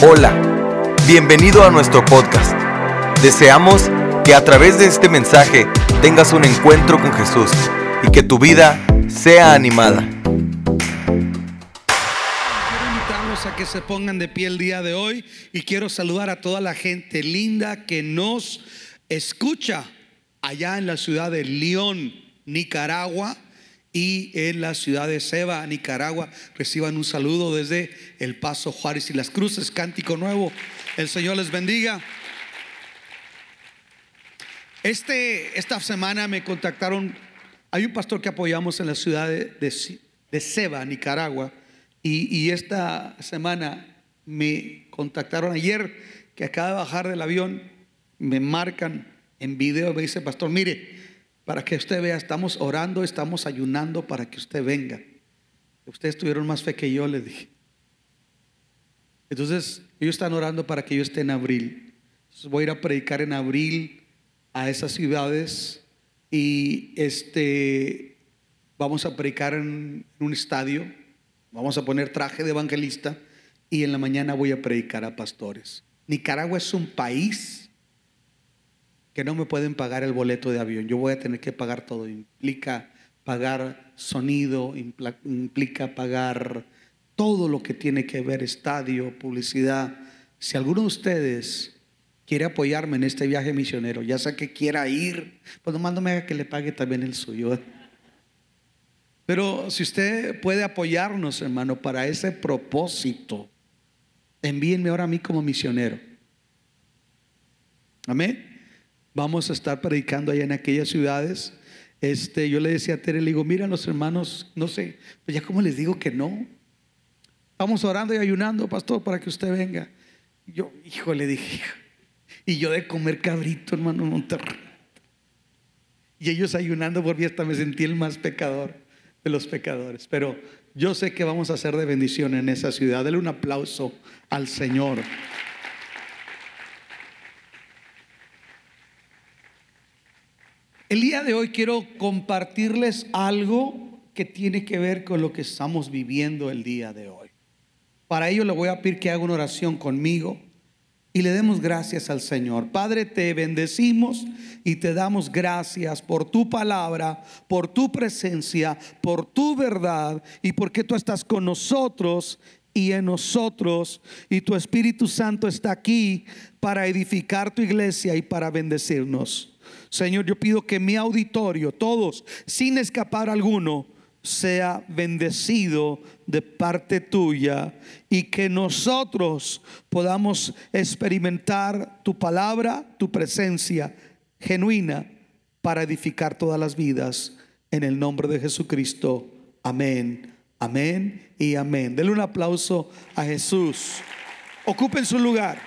Hola, bienvenido a nuestro podcast. Deseamos que a través de este mensaje tengas un encuentro con Jesús y que tu vida sea animada. Quiero invitarlos a que se pongan de pie el día de hoy y quiero saludar a toda la gente linda que nos escucha allá en la ciudad de León, Nicaragua y en la ciudad de Seba, Nicaragua. Reciban un saludo desde El Paso Juárez y las Cruces, Cántico Nuevo. El Señor les bendiga. Este, esta semana me contactaron, hay un pastor que apoyamos en la ciudad de, Seba, Nicaragua, y, y esta semana me contactaron ayer que acaba de bajar del avión, me marcan en video, me dice, pastor, mire, para que usted vea, estamos orando, estamos ayunando para que usted venga. Ustedes tuvieron más fe que yo, le dije. Entonces, ellos están orando para que yo esté en abril. Entonces, voy a ir a predicar en abril a esas ciudades y este vamos a predicar en un estadio, vamos a poner traje de evangelista y en la mañana voy a predicar a pastores. Nicaragua es un país que no me pueden pagar el boleto de avión. Yo voy a tener que pagar todo. Implica pagar sonido, implica pagar todo lo que tiene que ver estadio, publicidad. Si alguno de ustedes quiere apoyarme en este viaje misionero, ya sea que quiera ir, pues no me haga que le pague también el suyo. Pero si usted puede apoyarnos, hermano, para ese propósito, envíenme ahora a mí como misionero. Amén. Vamos a estar predicando allá en aquellas ciudades. Este, yo le decía a Tere, le digo, mira los hermanos, no sé, pues ya como les digo que no. Vamos orando y ayunando, pastor, para que usted venga. Yo, hijo, le dije, y yo de comer cabrito, hermano, Monterrey. Y ellos ayunando por mí hasta me sentí el más pecador de los pecadores. Pero yo sé que vamos a hacer de bendición en esa ciudad. Dele un aplauso al Señor. El día de hoy quiero compartirles algo que tiene que ver con lo que estamos viviendo el día de hoy. Para ello le voy a pedir que haga una oración conmigo y le demos gracias al Señor. Padre, te bendecimos y te damos gracias por tu palabra, por tu presencia, por tu verdad y porque tú estás con nosotros y en nosotros y tu Espíritu Santo está aquí para edificar tu iglesia y para bendecirnos. Señor, yo pido que mi auditorio, todos, sin escapar alguno, sea bendecido de parte tuya y que nosotros podamos experimentar tu palabra, tu presencia genuina para edificar todas las vidas. En el nombre de Jesucristo. Amén, amén y amén. Denle un aplauso a Jesús. Ocupen su lugar.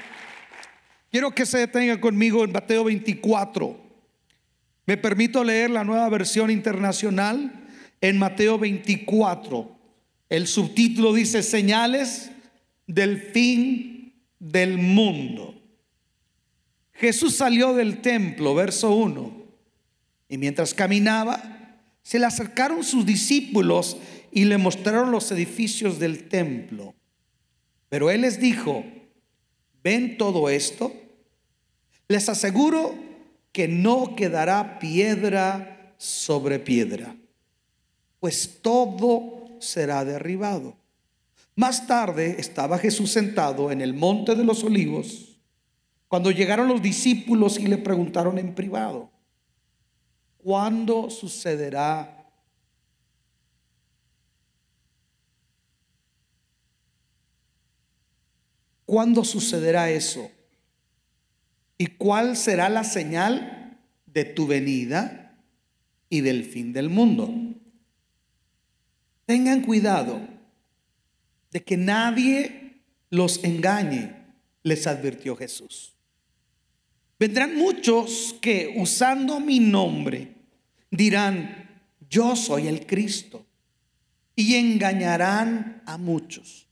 Quiero que se detenga conmigo en Mateo 24. Me permito leer la nueva versión internacional en Mateo 24. El subtítulo dice señales del fin del mundo. Jesús salió del templo, verso 1, y mientras caminaba, se le acercaron sus discípulos y le mostraron los edificios del templo. Pero él les dijo, ¿ven todo esto? Les aseguro que no quedará piedra sobre piedra, pues todo será derribado. Más tarde estaba Jesús sentado en el monte de los olivos, cuando llegaron los discípulos y le preguntaron en privado, ¿cuándo sucederá ¿Cuándo sucederá eso? ¿Y cuál será la señal de tu venida y del fin del mundo? Tengan cuidado de que nadie los engañe, les advirtió Jesús. Vendrán muchos que usando mi nombre dirán, yo soy el Cristo, y engañarán a muchos.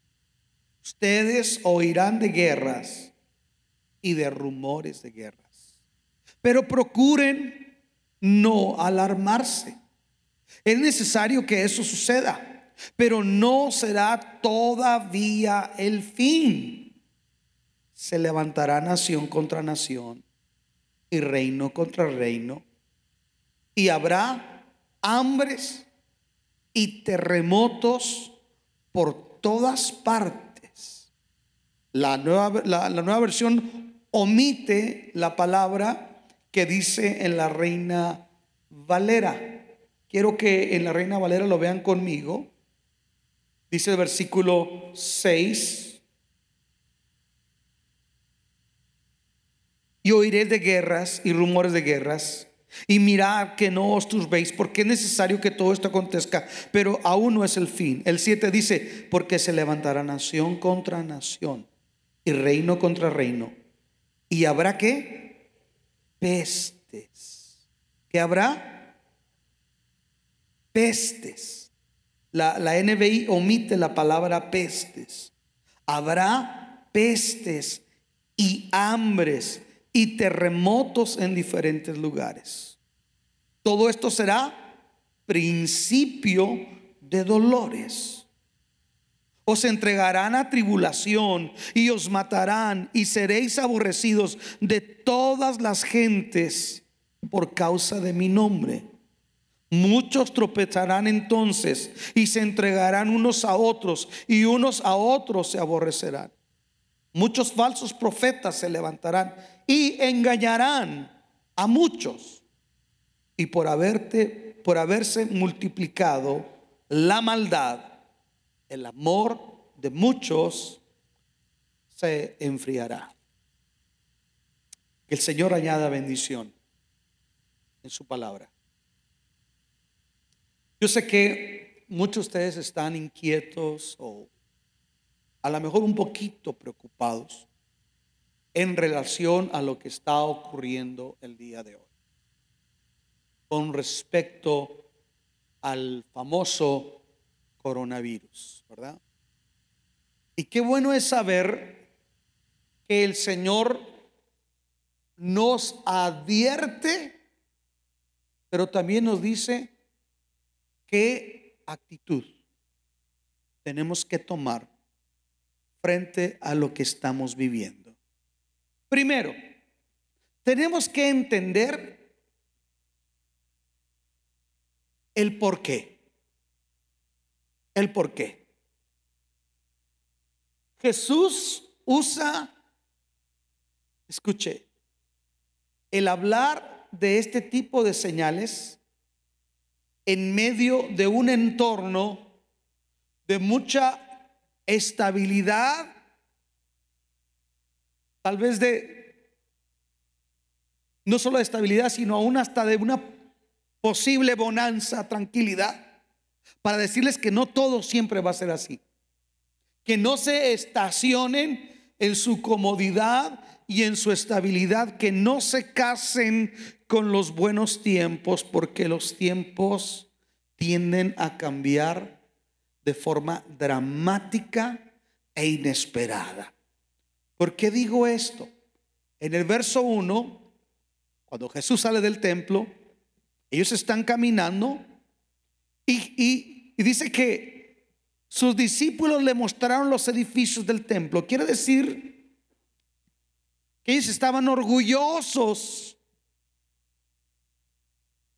Ustedes oirán de guerras y de rumores de guerras. Pero procuren no alarmarse. Es necesario que eso suceda, pero no será todavía el fin. se levantará nación contra nación y reino contra reino. Y habrá hambres y terremotos por todas partes. La nueva, la, nueva versión omite la palabra que dice en la reina Valera. Quiero que en la reina Valera lo vean conmigo. Dice el versículo 6. Y oiré de guerras y rumores de guerras. Y mirad que no os turbéis, porque es necesario que todo esto acontezca, pero aún no es el fin. El 7 dice, porque se levantará nación contra nación y reino contra reino. ¿Y habrá qué? Pestes. ¿Qué habrá? Pestes. La, la NBI omite la palabra pestes. Habrá pestes y hambres y terremotos en diferentes lugares. Todo esto será principio de dolores. Os entregarán a tribulación y os matarán y seréis aborrecidos de todas las gentes por causa de mi nombre. Muchos tropezarán entonces y se entregarán unos a otros y unos a otros se aborrecerán. Muchos falsos profetas se levantarán y engañarán a muchos. Y por haberte por haberse multiplicado la maldad, el amor de muchos se enfriará. Que el Señor añada bendición en su palabra. Yo sé que muchos de ustedes están inquietos o a lo mejor un poquito preocupados en relación a lo que está ocurriendo el día de hoy. Con respecto al famoso coronavirus, ¿verdad? Y qué bueno es saber que el Señor nos advierte, pero también nos dice qué actitud tenemos que tomar frente a lo que estamos viviendo. Primero, tenemos que entender el por qué. El por qué. Jesús usa, escuche, el hablar de este tipo de señales en medio de un entorno de mucha estabilidad tal vez de no solo de estabilidad, sino aún hasta de una posible bonanza, tranquilidad, para decirles que no todo siempre va a ser así. Que no se estacionen en su comodidad y en su estabilidad, que no se casen con los buenos tiempos, porque los tiempos tienden a cambiar de forma dramática e inesperada. ¿Por qué digo esto? En el verso 1, cuando Jesús sale del templo, ellos están caminando y, dice que sus discípulos le mostraron los edificios del templo. Quiere decir que ellos estaban orgullosos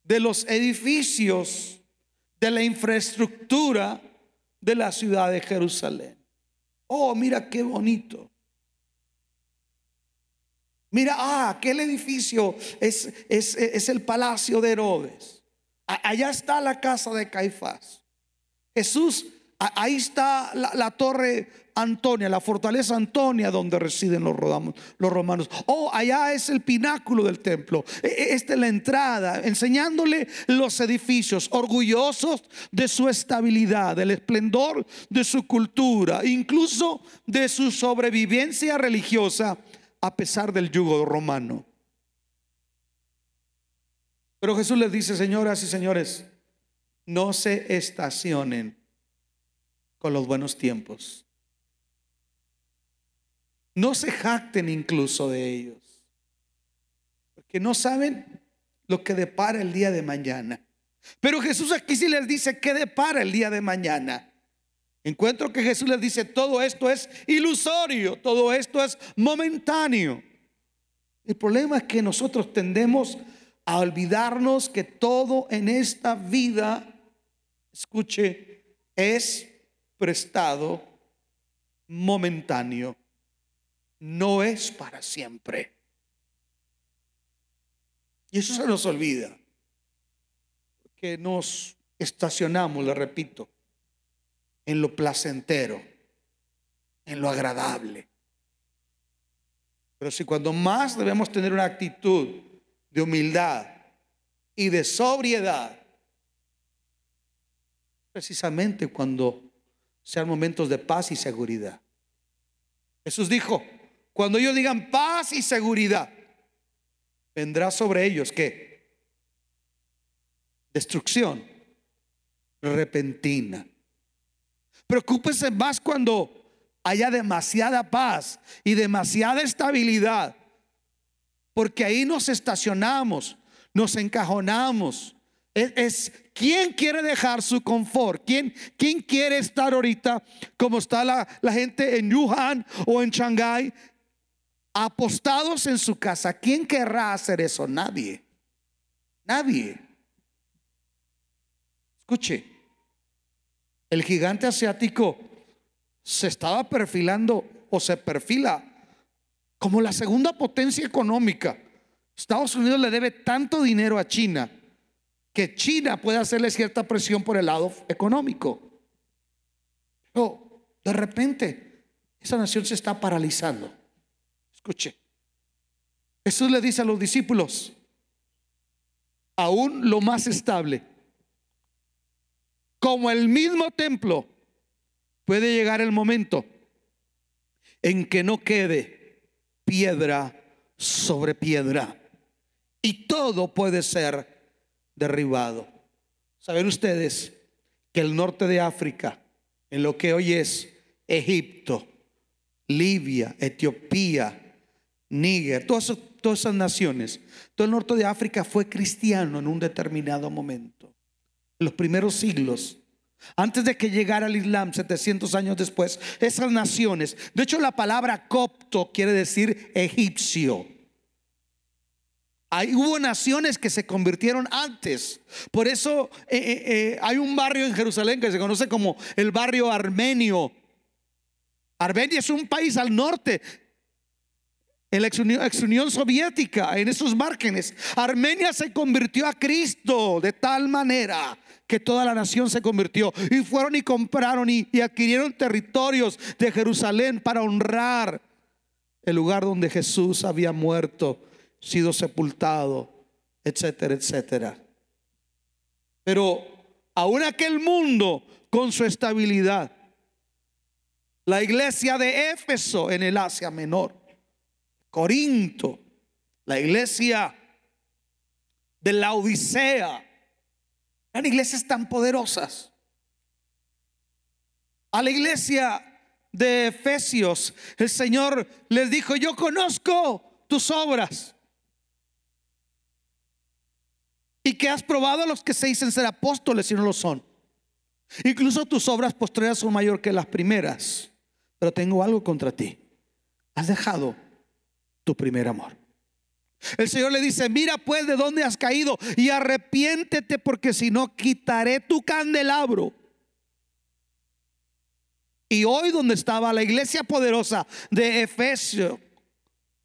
de los edificios, de la infraestructura de la ciudad de Jerusalén. Oh, mira qué bonito. Mira, ah, aquel edificio es, es, el palacio de Herodes. Allá está la casa de Caifás. Jesús, ahí está la, torre Antonia, la fortaleza Antonia donde residen los, los romanos. Oh, allá es el pináculo del templo. E, e, esta es la entrada, enseñándole los edificios, orgullosos de su estabilidad, del esplendor de su cultura, incluso de su sobrevivencia religiosa a pesar del yugo romano. Pero Jesús les dice, señoras y señores, no se estacionen con los buenos tiempos. No se jacten incluso de ellos, porque no saben lo que depara el día de mañana. Pero Jesús aquí sí les dice que depara el día de mañana. Encuentro que Jesús les dice, todo esto es ilusorio, todo esto es momentáneo. El problema es que nosotros tendemos a olvidarnos que todo en esta vida, escuche, es prestado momentáneo, no es para siempre. Y eso se nos olvida, que nos estacionamos, le repito, en lo placentero, en lo agradable. Pero si cuando más debemos tener una actitud de humildad y de sobriedad, precisamente cuando sean momentos de paz y seguridad. Jesús dijo, cuando ellos digan paz y seguridad, vendrá sobre ellos que destrucción repentina. Preocúpese más cuando haya demasiada paz y demasiada estabilidad. Porque ahí nos estacionamos, nos encajonamos. Es, quién quiere dejar su confort, ¿Quién, quién quiere estar ahorita como está la, la gente en Wuhan o en Shanghái, apostados en su casa. ¿Quién querrá hacer eso? Nadie. Nadie. Escuche, el gigante asiático se estaba perfilando o se perfila como la segunda potencia económica. Estados Unidos le debe tanto dinero a China que China puede hacerle cierta presión por el lado económico. Pero de repente esa nación se está paralizando. Escuche. Jesús le dice a los discípulos, aún lo más estable, como el mismo templo puede llegar el momento en que no quede piedra sobre piedra y todo puede ser derribado. Saben ustedes que el norte de África, en lo que hoy es Egipto, Libia, Etiopía, Níger, todas, todas esas naciones, todo el norte de África fue cristiano en un determinado momento. En los primeros siglos antes de que llegara el Islam, 700 años después, esas naciones, de hecho la palabra copto quiere decir egipcio. Hay, hubo naciones que se convirtieron antes. Por eso eh, eh, eh, hay un barrio en Jerusalén que se conoce como el barrio armenio. Armenia es un país al norte, en la ex Unión Soviética, en esos márgenes. Armenia se convirtió a Cristo de tal manera que toda la nación se convirtió. Y fueron y compraron y, adquirieron territorios de Jerusalén para honrar el lugar donde Jesús había muerto, sido sepultado, etcétera, etcétera. Pero aún aquel mundo con su estabilidad, la iglesia de Éfeso en el Asia Menor, Corinto, la iglesia de la Odisea, eran iglesias tan poderosas. A la iglesia de Efesios, el Señor les dijo, yo conozco tus obras. Y que has probado a los que se dicen ser apóstoles y no lo son. Incluso tus obras postreras son mayor que las primeras. Pero tengo algo contra ti. Has dejado tu primer amor. El Señor le dice, mira pues de dónde has caído y arrepiéntete porque si no quitaré tu candelabro. Y hoy donde estaba la iglesia poderosa de Efesio,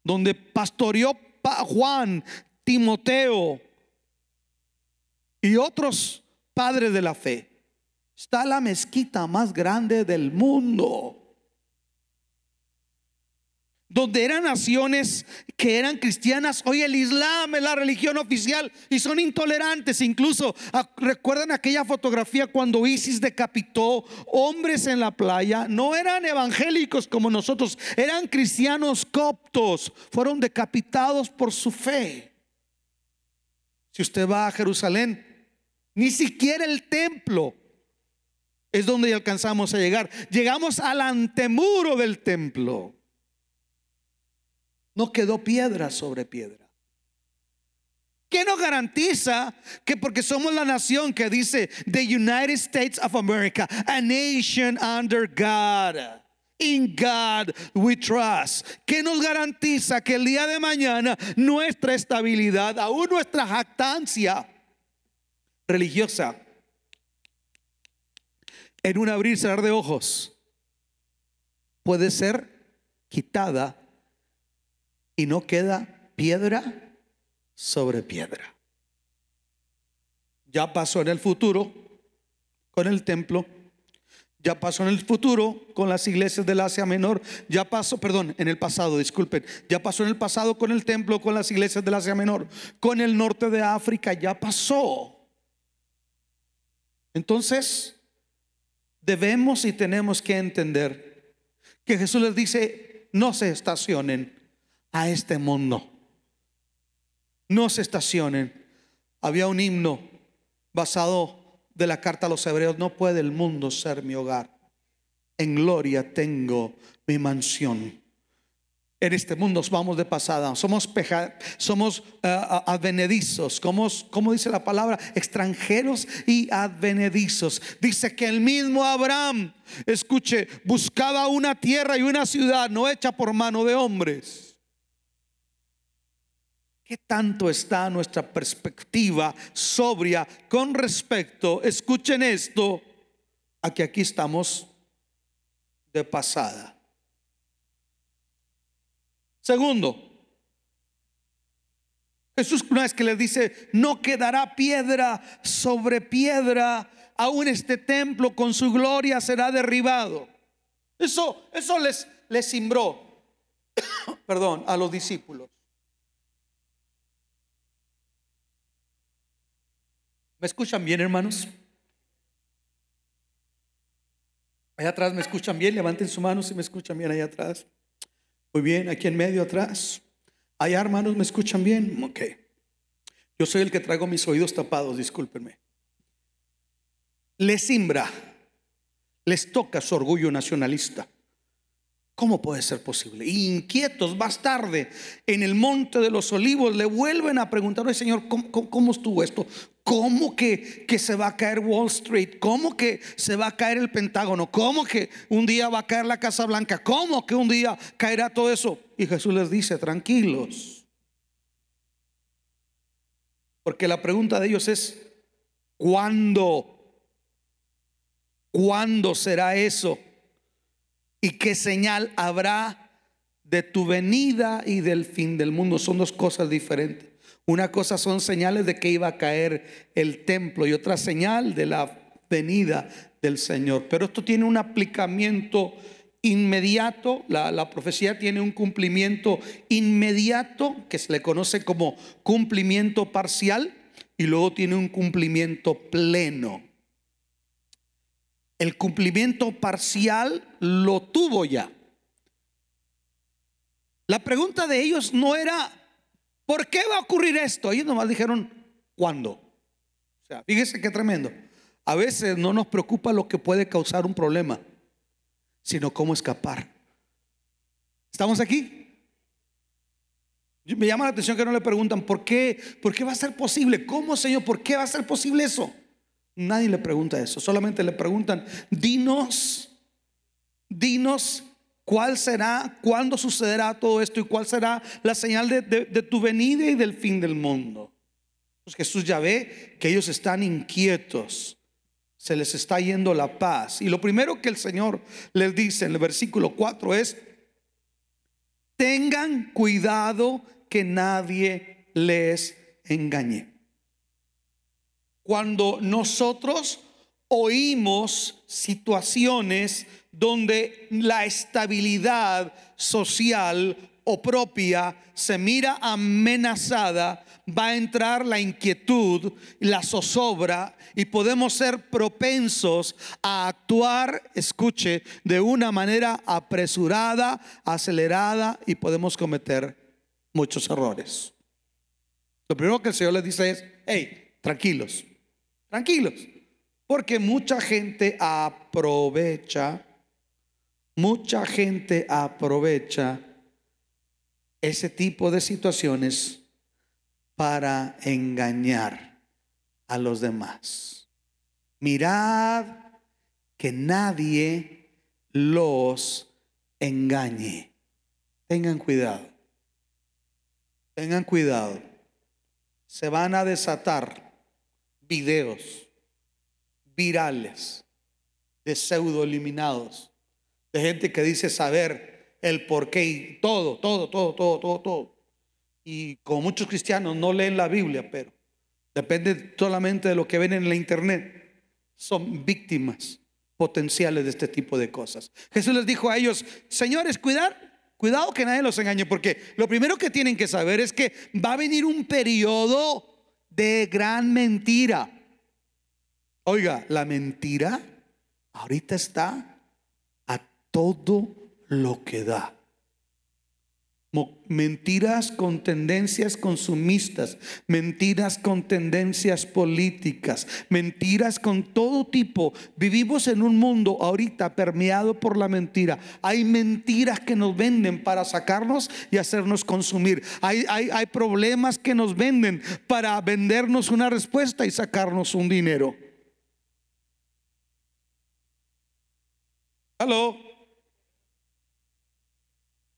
donde pastoreó Juan, Timoteo y otros padres de la fe, está la mezquita más grande del mundo donde eran naciones que eran cristianas, hoy el Islam es la religión oficial y son intolerantes. Incluso ah, recuerdan aquella fotografía cuando ISIS decapitó hombres en la playa, no eran evangélicos como nosotros, eran cristianos coptos, fueron decapitados por su fe. Si usted va a Jerusalén, ni siquiera el templo es donde alcanzamos a llegar. Llegamos al antemuro del templo. No quedó piedra sobre piedra. ¿Qué nos garantiza que porque somos la nación que dice the United States of America, a nation under God? In God we trust. ¿Qué nos garantiza que el día de mañana nuestra estabilidad, aún nuestra jactancia religiosa, en un abrir y cerrar de ojos, puede ser quitada y no queda piedra sobre piedra. Ya pasó en el futuro con el templo. Ya pasó en el futuro con las iglesias del Asia Menor. Ya pasó, perdón, en el pasado, disculpen. Ya pasó en el pasado con el templo, con las iglesias del Asia Menor. Con el norte de África, ya pasó. Entonces, debemos y tenemos que entender que Jesús les dice, no se estacionen a este mundo no se estacionen. Había un himno basado de la carta a los hebreos, no puede el mundo ser mi hogar. En gloria tengo mi mansión. En este mundo vamos de pasada, somos, somos eh, advenedizos, como, como dice la palabra, extranjeros y advenedizos. Dice que el mismo Abraham, escuche, buscaba una tierra y una ciudad no hecha por mano de hombres ¿Qué tanto está nuestra perspectiva sobria con respecto, escuchen esto, a que aquí estamos de pasada? Segundo, Jesús una vez que les dice, no quedará piedra sobre piedra, aún este templo con su gloria será derribado. Eso, eso les, les simbró, perdón, a los discípulos. ¿Me escuchan bien, hermanos? Allá atrás me escuchan bien, levanten su mano si me escuchan bien allá atrás. Muy bien, aquí en medio atrás. Allá, hermanos, me escuchan bien. Ok. Yo soy el que traigo mis oídos tapados, discúlpenme. Les simbra, les toca su orgullo nacionalista. ¿Cómo puede ser posible? Inquietos, más tarde, en el monte de los olivos, le vuelven a preguntar, Señor, ¿cómo, cómo, estuvo esto? ¿Cómo que, que, se va a caer Wall Street? ¿Cómo que se va a caer el Pentágono? ¿Cómo que un día va a caer la Casa Blanca? ¿Cómo que un día caerá todo eso? Y Jesús les dice, tranquilos. Porque la pregunta de ellos es, ¿cuándo? ¿Cuándo será eso? ¿Y qué señal habrá de tu venida y del fin del mundo? Son dos cosas diferentes. Una cosa son señales de que iba a caer el templo y otra señal de la venida del Señor. Pero esto tiene un aplicamiento inmediato, la, la, profecía tiene un cumplimiento inmediato que se le conoce como cumplimiento parcial y luego tiene un cumplimiento pleno. El cumplimiento parcial lo tuvo ya. La pregunta de ellos no era, ¿por qué va a ocurrir esto? Ellos nomás dijeron, ¿cuándo? O sea, fíjese qué tremendo. A veces no nos preocupa lo que puede causar un problema, sino cómo escapar. ¿Estamos aquí? Me llama la atención que no le preguntan, ¿por qué? ¿Por qué va a ser posible? ¿Cómo, Señor? ¿Por qué va a ser posible eso? Nadie le pregunta eso, solamente le preguntan, dinos, dinos cuál será, cuándo sucederá todo esto y cuál será la señal de, tu venida y del fin del mundo. Pues Jesús ya ve que ellos están inquietos, se les está yendo la paz. Y lo primero que el Señor les dice en el versículo 4 es, tengan cuidado que nadie les engañe cuando nosotros oímos situaciones donde la estabilidad social o propia se mira amenazada, va a entrar la inquietud, la zozobra y podemos ser propensos a actuar, escuche, de una manera apresurada, acelerada y podemos cometer muchos errores. Lo primero que el Señor les dice es, hey, tranquilos, Tranquilos, porque mucha gente aprovecha, mucha gente aprovecha ese tipo de situaciones para engañar a los demás. Mirad que nadie los engañe. Tengan cuidado. Tengan cuidado. Se van a desatar videos virales de pseudo eliminados, gente que dice saber el porqué y todo, todo, todo, todo, todo, todo. Y como muchos cristianos no leen la Biblia, pero depende solamente de lo que ven en la internet, son víctimas potenciales de este tipo de cosas. Jesús les dijo a ellos, señores, cuidar, cuidado que nadie los engañe, porque lo primero que tienen que saber es que va a venir un periodo de gran mentira. Oiga, la mentira ahorita está todo lo que da. Mentiras con tendencias consumistas, mentiras con tendencias políticas, mentiras con todo tipo. Vivimos en un mundo ahorita permeado por la mentira. Hay mentiras que nos venden para sacarnos y hacernos consumir. Hay, hay, hay problemas que nos venden para vendernos una respuesta y sacarnos un dinero. Aló.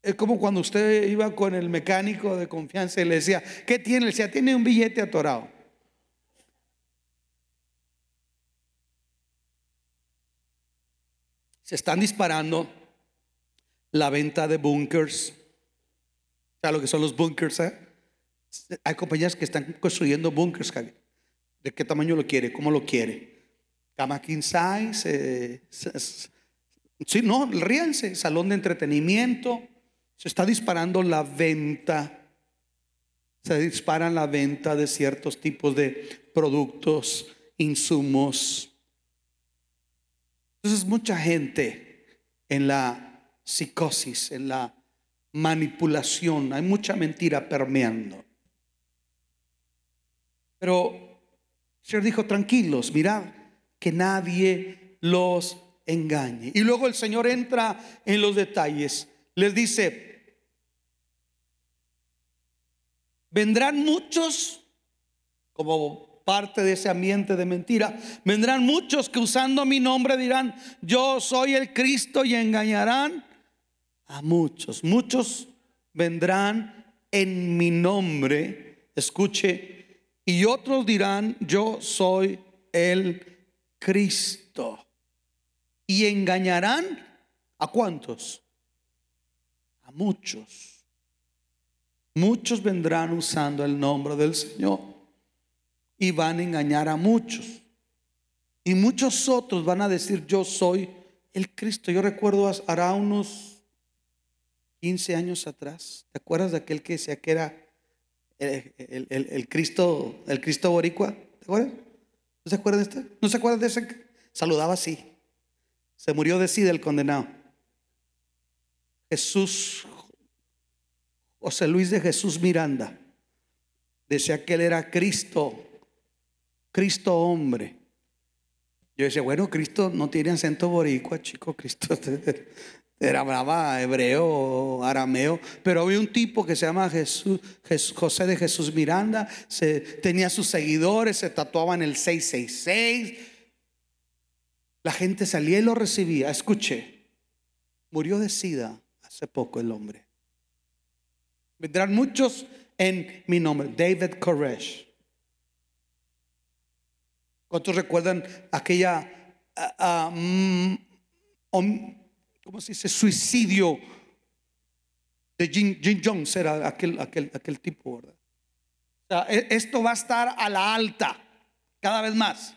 Es como cuando usted iba con el mecánico de confianza y le decía, ¿qué tiene? Le decía, tiene un billete atorado. Se están disparando la venta de bunkers. ¿Sabes lo que son los bunkers? Eh? Hay compañías que están construyendo bunkers. ¿De qué tamaño lo quiere? ¿Cómo lo quiere? Cama king size. sí, no, ríanse. Salón de entretenimiento se está disparando la venta, se dispara la venta de ciertos tipos de productos, insumos. Entonces mucha gente en la psicosis, en la manipulación, hay mucha mentira permeando. Pero el Señor dijo, tranquilos, mirad, que nadie los engañe. Y luego el Señor entra en los detalles. Les dice, Vendrán muchos, como parte de ese ambiente de mentira, vendrán muchos que usando mi nombre dirán, yo soy el Cristo y engañarán a muchos. Muchos vendrán en mi nombre, escuche, y otros dirán, yo soy el Cristo. Y engañarán a cuántos? A muchos. Muchos vendrán usando el nombre del Señor y van a engañar a muchos. Y muchos otros van a decir, yo soy el Cristo. Yo recuerdo hará unos 15 años atrás, ¿te acuerdas de aquel que decía que era el, Cristo, el Cristo boricua? ¿Te acuerdas? ¿No se acuerdan de este? ¿No se acuerdan de ese? Saludaba así. Se murió de sí del condenado. Jesús José Luis de Jesús Miranda decía que él era Cristo, Cristo hombre. Yo decía, bueno, Cristo no tiene acento boricua, chico, Cristo era brava, hebreo, arameo, pero había un tipo que se llama Jesús, José de Jesús Miranda, se, tenía sus seguidores, se tatuaban el 666. La gente salía y lo recibía. Escuché, murió de sida hace poco el hombre. Vendrán muchos en mi nombre. David Koresh. ¿Cuántos recuerdan aquella, uh, um, ¿cómo se dice? Suicidio de Jim, Jones, era aquel, aquel, aquel tipo, ¿verdad? E, esto va a estar a la alta cada vez más.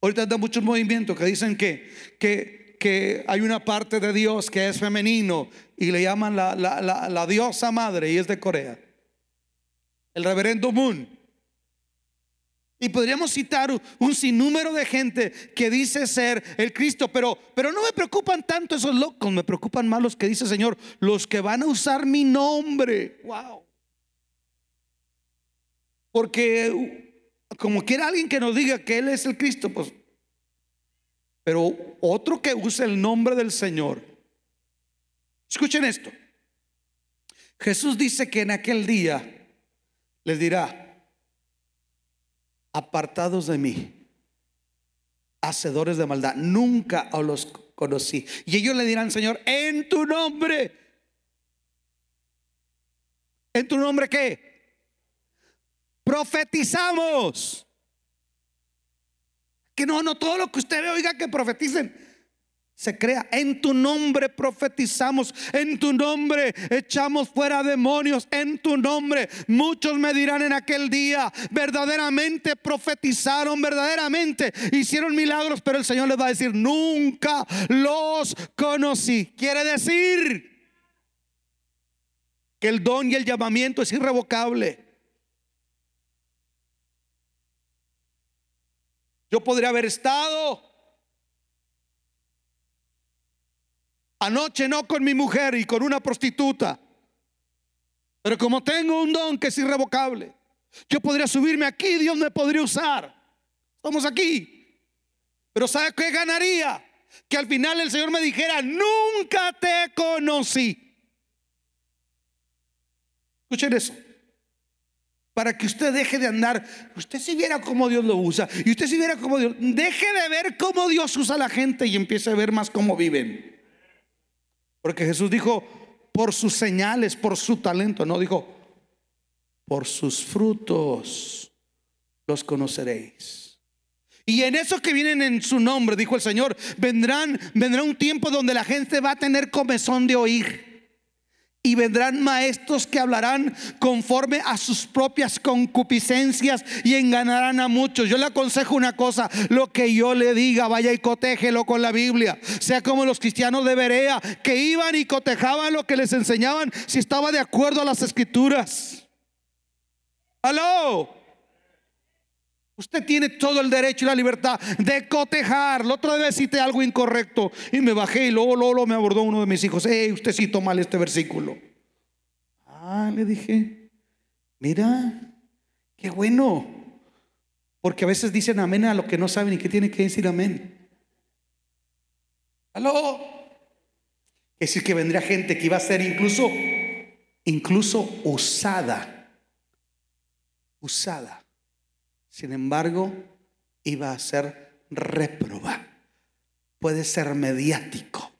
Ahorita hay muchos movimientos que dicen que, que que hay una parte de Dios que es femenino y le llaman la, diosa madre y es de Corea. El reverendo Moon. Y podríamos citar un sinnúmero de gente que dice ser el Cristo, pero, pero no me preocupan tanto esos locos, me preocupan más los que dice Señor, los que van a usar mi nombre. Wow. Porque como quiera alguien que nos diga que Él es el Cristo, pues pero otro que use el nombre del Señor. Escuchen esto. Jesús dice que en aquel día les dirá, apartados de mí, hacedores de maldad, nunca os los conocí. Y ellos le dirán, Señor, en tu nombre. ¿En tu nombre qué? Profetizamos. Que no, no todo lo que usted oiga que profeticen se crea. En tu nombre profetizamos, en tu nombre echamos fuera demonios, en tu nombre. Muchos me dirán en aquel día, verdaderamente profetizaron, verdaderamente hicieron milagros, pero el Señor les va a decir, nunca los conocí. Quiere decir que el don y el llamamiento es irrevocable. Yo podría haber estado Anoche no con mi mujer y con una prostituta. Pero como tengo un don que es irrevocable, yo podría subirme aquí, Dios me podría usar. Estamos aquí. Pero ¿sabe qué ganaría? Que al final el Señor me dijera, nunca te conocí. Escuchen eso. Para que usted deje de andar, usted si viera cómo Dios lo usa, y usted si viera cómo Dios, deje de ver cómo Dios usa a la gente y empiece a ver más cómo viven. Porque Jesús dijo, por sus señales, por su talento, no dijo, por sus frutos los conoceréis. Y en eso que vienen en su nombre, dijo el Señor, vendrán, vendrá un tiempo donde la gente va a tener comezón de oír. Y vendrán maestros que hablarán conforme a sus propias concupiscencias y enganarán a muchos. Yo le aconsejo una cosa, lo que yo le diga, vaya y cotéjelo con la Biblia. Sea como los cristianos de Berea, que iban y cotejaban lo que les enseñaban si estaba de acuerdo a las escrituras. Aló. Usted tiene todo el derecho y la libertad de cotejar. La otra vez cité algo incorrecto y me bajé y luego, luego, me abordó uno de mis hijos. Hey, usted citó mal este versículo. Ah, le dije, mira, qué bueno. Porque a veces dicen amén a lo que no saben y que tiene que decir amén. Aló. Es decir, que vendría gente que iba a ser incluso, incluso usada. Usada sin embargo, iba a ser reproba. Puede ser mediático,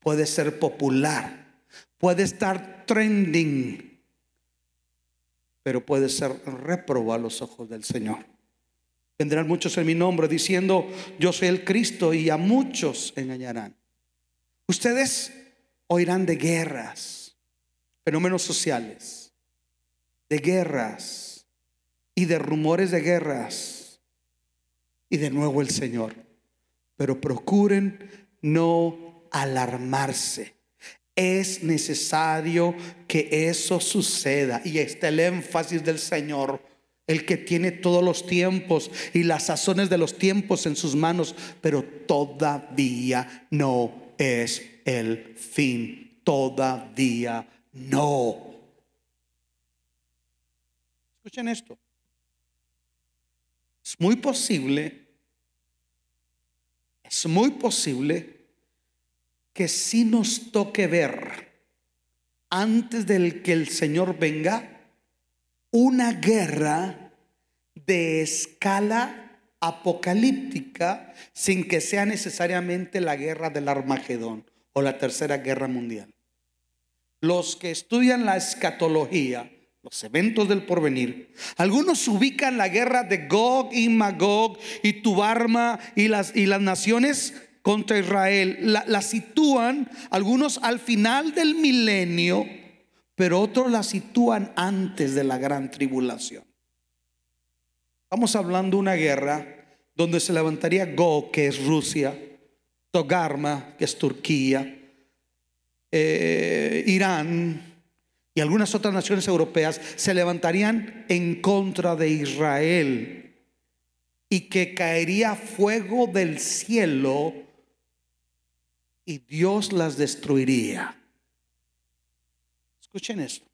puede ser popular, puede estar trending, pero puede ser reproba a los ojos del Señor. Vendrán muchos en mi nombre diciendo, yo soy el Cristo y a muchos engañarán. Ustedes oirán de guerras, fenómenos sociales, de guerras y de rumores de guerras. Y de nuevo el Señor. Pero procuren no alarmarse. Es necesario que eso suceda. Y está el énfasis del Señor. El que tiene todos los tiempos y las sazones de los tiempos en sus manos, pero todavía no es el fin. Todavía no. Escuchen esto. Muy posible, es muy posible que si nos toque ver antes del que el Señor venga una guerra de escala apocalíptica sin que sea necesariamente la guerra del Armagedón o la tercera guerra mundial. Los que estudian la escatología los eventos del porvenir. Algunos ubican la guerra de Gog y Magog y Tubarma y las, y las naciones contra Israel. La, sitúan algunos al final del milenio, pero otros la sitúan antes de la gran tribulación. Estamos hablando de una guerra donde se levantaría Gog, que es Rusia, Togarma, que es Turquía, eh, Irán, y algunas otras naciones europeas se levantarían en contra de Israel y que caería fuego del cielo y Dios las destruiría. Escuchen esto.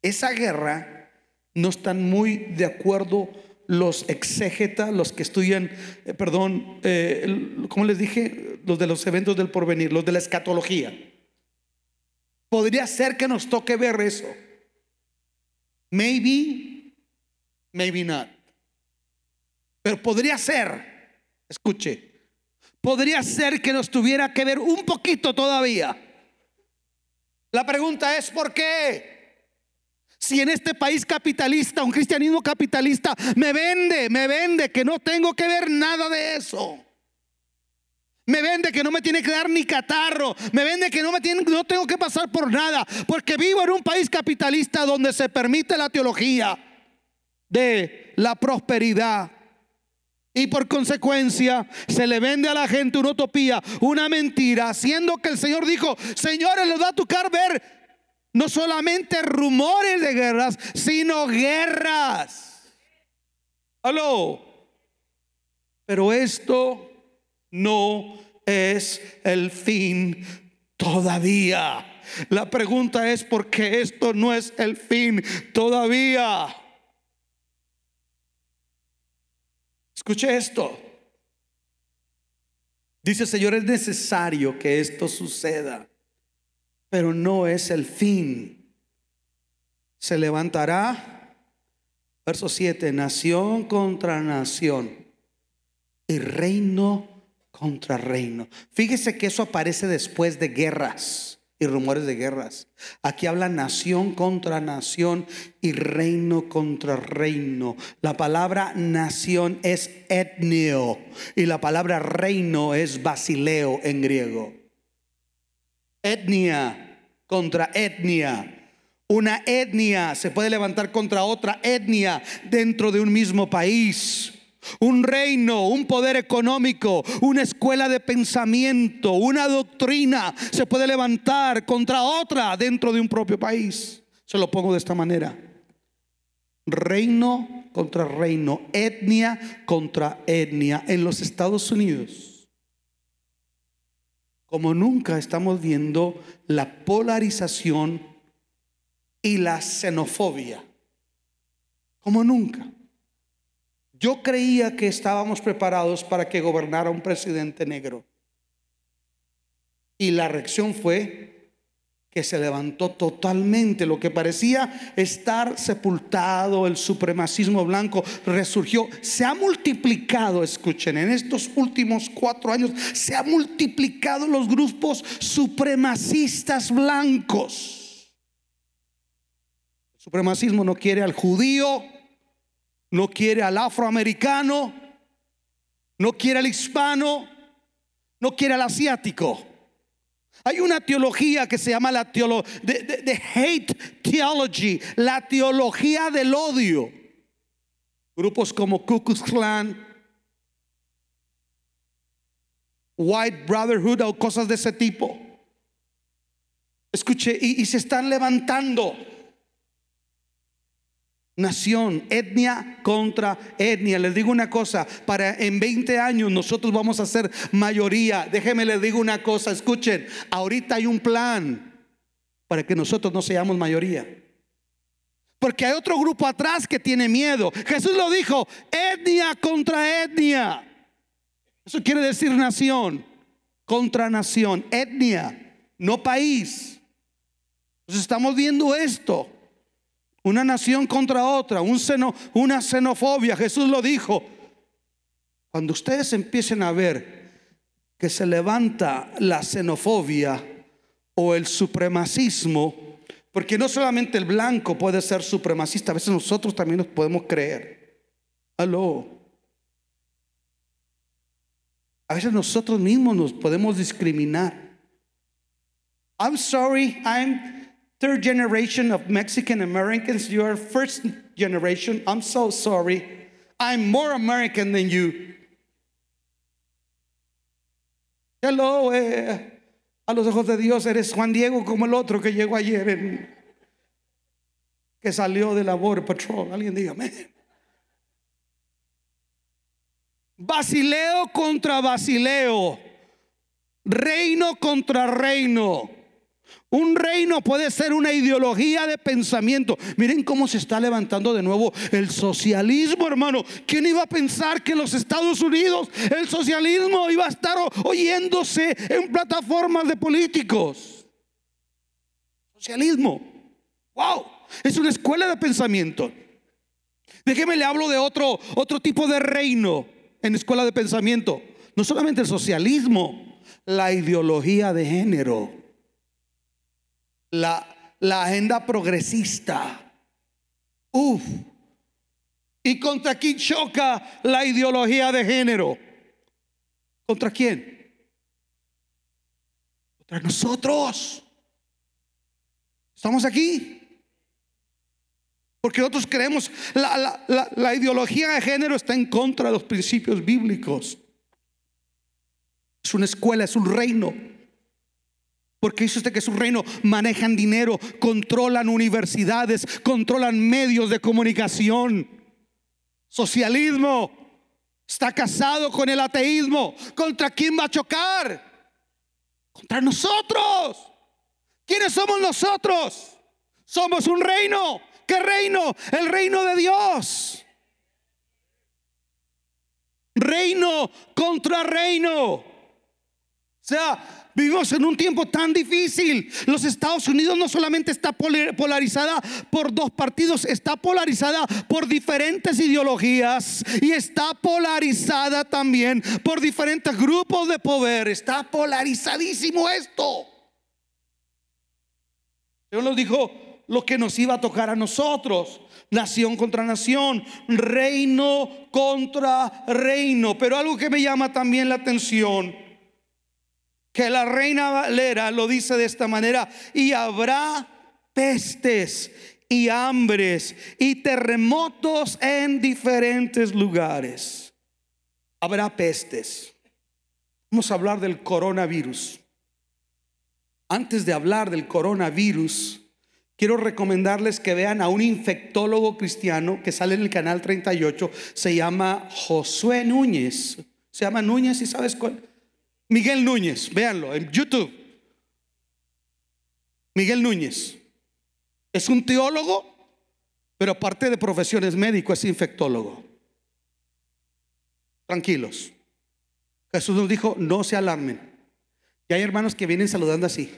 Esa guerra no están muy de acuerdo los exégetas, los que estudian, eh, perdón, eh, como les dije, los de los eventos del porvenir, los de la escatología. Podría ser que nos toque ver eso. Maybe, maybe not. Pero podría ser, escuche, podría ser que nos tuviera que ver un poquito todavía. La pregunta es, ¿por qué? Si en este país capitalista, un cristianismo capitalista, me vende, me vende que no tengo que ver nada de eso. Me vende que no me tiene que dar ni catarro. Me vende que no me tiene, no tengo que pasar por nada. Porque vivo en un país capitalista donde se permite la teología de la prosperidad. Y por consecuencia se le vende a la gente una utopía, una mentira, haciendo que el Señor dijo, señores, les va a tocar ver no solamente rumores de guerras, sino guerras. Aló. Pero esto no es el fin todavía. La pregunta es por qué esto no es el fin todavía. Escuche esto. Dice Señor, es necesario que esto suceda, pero no es el fin. Se levantará, verso 7, nación contra nación y reino contra reino. Fíjese que eso aparece después de guerras y rumores de guerras. Aquí habla nación contra nación y reino contra reino. La palabra nación es etnio y la palabra reino es basileo en griego. Etnia contra etnia. Una etnia se puede levantar contra otra etnia dentro de un mismo país un reino, un poder económico, una escuela de pensamiento, una doctrina se puede levantar contra otra dentro de un propio país. Se lo pongo de esta manera. Reino contra reino, etnia contra etnia en los Estados Unidos. Como nunca estamos viendo la polarización y la xenofobia. Como nunca. Yo creía que estábamos preparados para que gobernara un presidente negro. Y la reacción fue que se levantó totalmente. Lo que parecía estar sepultado, el supremacismo blanco, resurgió. Se ha multiplicado, escuchen, en estos últimos cuatro años, se ha multiplicado los grupos supremacistas blancos. El supremacismo no quiere al judío no quiere al afroamericano, no quiere al hispano, no quiere al asiático. Hay una teología que se llama la teología de, hate theology, la teología del odio. Grupos como Ku Klux Klan, White Brotherhood o cosas de ese tipo. Escuche, y se están levantando nación, etnia contra etnia. Les digo una cosa, para en 20 años nosotros vamos a ser mayoría. Déjenme les digo una cosa, escuchen, ahorita hay un plan para que nosotros no seamos mayoría. Porque hay otro grupo atrás que tiene miedo. Jesús lo dijo, etnia contra etnia. Eso quiere decir nación contra nación, etnia, no país. Entonces estamos viendo esto una nación contra otra, una xenofobia. Jesús lo dijo. Cuando ustedes empiecen a ver que se levanta la xenofobia o el supremacismo, porque no solamente el blanco puede ser supremacista, a veces nosotros también nos podemos creer. Aló. A veces nosotros mismos nos podemos discriminar. I'm sorry, I'm third generation of Mexican Americans. You are first generation. I'm so sorry. I'm more American than you. Hello, eh, a los ojos de Dios eres Juan Diego como el otro que llegó ayer, en, que salió de la Border Patrol. Alguien dígame. Basileo contra Basileo. Reino contra reino. Un reino puede ser una ideología de pensamiento. Miren cómo se está levantando de nuevo el socialismo, hermano. ¿Quién iba a pensar que los Estados Unidos el socialismo iba a estar oyéndose en plataformas de políticos? Socialismo. Wow, es una escuela de pensamiento. Déjeme le hablo de otro, otro tipo de reino en escuela de pensamiento. No solamente el socialismo, la ideología de género, la, la agenda progresista. Uf. ¿Y contra quién choca la ideología de género? ¿Contra quién? Contra nosotros. ¿Estamos aquí? Porque nosotros creemos, la, la, ideología de género está en contra de los principios bíblicos. Es una escuela, es un reino. Porque dice usted que es un reino, manejan dinero, controlan universidades, controlan medios de comunicación. Socialismo está casado con el ateísmo. ¿Contra quién va a chocar? Contra nosotros. ¿Quiénes somos nosotros? Somos un reino. ¿Qué reino? El reino de Dios. Reino contra reino. O sea, vivimos en un tiempo tan difícil. Los Estados Unidos no solamente está polarizada por dos partidos, está polarizada por diferentes ideologías y está polarizada también por diferentes grupos de poder. Está polarizadísimo esto. Dios nos dijo, lo que nos iba a tocar a nosotros. Nación contra nación, reino contra reino. Pero algo que me llama también la atención, que la reina Valera lo dice de esta manera, y habrá pestes y hambres y terremotos en diferentes lugares. Habrá pestes. Vamos a hablar del coronavirus. Antes de hablar del coronavirus, Quiero recomendarles que vean a un infectólogo cristiano que sale en el canal 38. Se llama Josué Núñez. Se llama Núñez y sabes cuál. Miguel Núñez, véanlo en YouTube. Miguel Núñez. Es un teólogo, pero aparte de profesión es médico, es infectólogo. Tranquilos. Jesús nos dijo, no se alarmen. Y hay hermanos que vienen saludando así.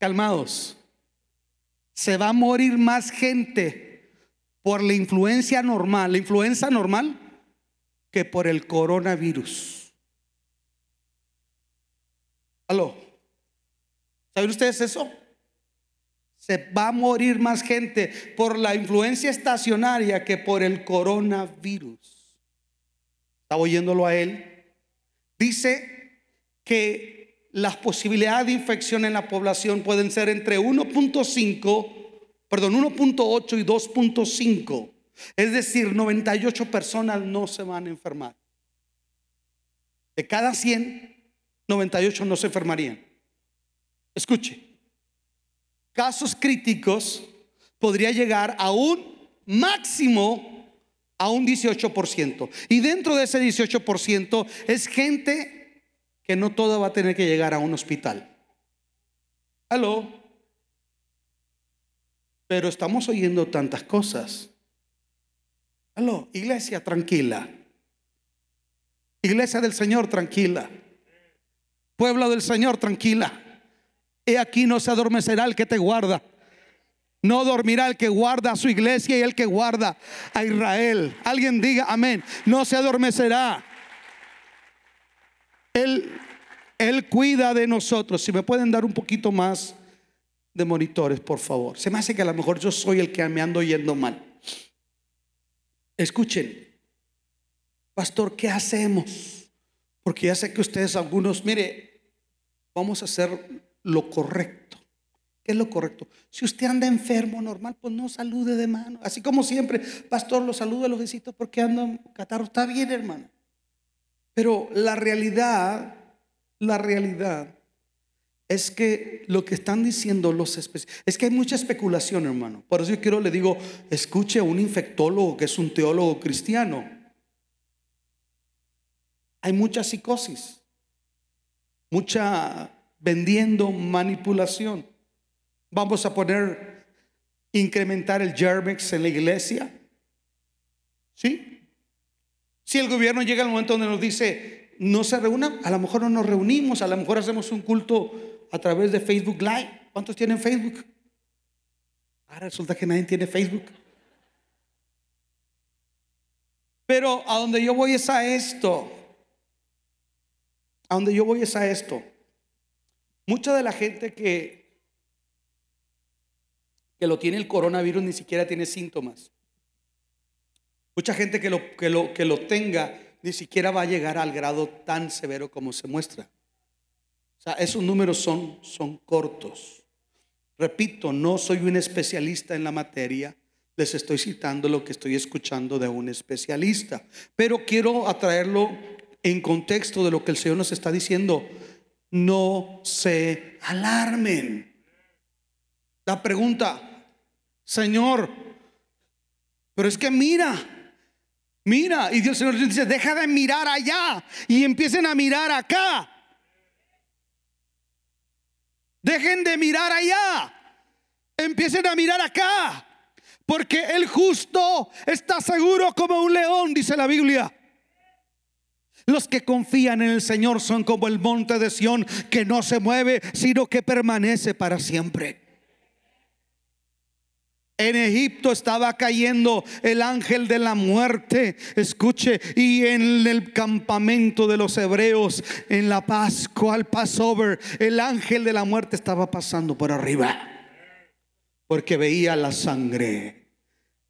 calmados. Se va a morir más gente por la influencia normal, la influenza normal, que por el coronavirus. ¿Aló? ¿Saben ustedes eso? Se va a morir más gente por la influencia estacionaria que por el coronavirus. Estaba oyéndolo a él. Dice que las posibilidades de infección en la población pueden ser entre 1.5, perdón, 1.8 y 2.5. Es decir, 98 personas no se van a enfermar. De cada 100, 98 no se enfermarían. Escuche, casos críticos podría llegar a un máximo a un 18%. Y dentro de ese 18% es gente que no todo va a tener que llegar a un hospital. Aló. Pero estamos oyendo tantas cosas. Aló, iglesia tranquila. Iglesia del Señor tranquila. Pueblo del Señor tranquila. He aquí no se adormecerá el que te guarda. No dormirá el que guarda a su iglesia y el que guarda a Israel. Alguien diga amén. No se adormecerá. Él, él cuida de nosotros. Si me pueden dar un poquito más de monitores, por favor. Se me hace que a lo mejor yo soy el que me ando yendo mal. Escuchen, pastor, ¿qué hacemos? Porque ya sé que ustedes algunos, mire, vamos a hacer lo correcto. ¿Qué es lo correcto? Si usted anda enfermo, normal, pues no salude de mano. Así como siempre, pastor, lo saludo los besitos porque ando catarro. Está bien, hermano. Pero la realidad, la realidad es que lo que están diciendo los es que hay mucha especulación, hermano. Por eso yo quiero le digo, escuche a un infectólogo que es un teólogo cristiano. Hay mucha psicosis, mucha vendiendo manipulación. Vamos a poner incrementar el germex en la iglesia. ¿Sí? Si el gobierno llega al momento donde nos dice, no se reúnan, a lo mejor no nos reunimos, a lo mejor hacemos un culto a través de Facebook Live. ¿Cuántos tienen Facebook? Ahora resulta que nadie tiene Facebook. Pero a donde yo voy es a esto. A donde yo voy es a esto. Mucha de la gente que, que lo tiene el coronavirus ni siquiera tiene síntomas. Mucha gente que lo, que lo, que lo tenga ni siquiera va a llegar al grado tan severo como se muestra. Esos números son, son cortos. Repito, no soy un especialista en la materia, les estoy citando lo que estoy escuchando de un especialista, pero quiero atraerlo en contexto de lo que el Señor nos está diciendo. No se alarmen. La pregunta, Señor, pero es que mira, mira, y Dios Señor dice, deja de mirar allá y empiecen a mirar acá. Dejen de mirar allá. Empiecen a mirar acá. Porque el justo está seguro como un león, dice la Biblia. Los que confían en el Señor son como el monte de Sión que no se mueve, sino que permanece para siempre. En Egipto estaba cayendo el ángel de la muerte, escuche, y en el campamento de los hebreos, en la Pascua, al Passover, el ángel de la muerte estaba pasando por arriba, porque veía la sangre.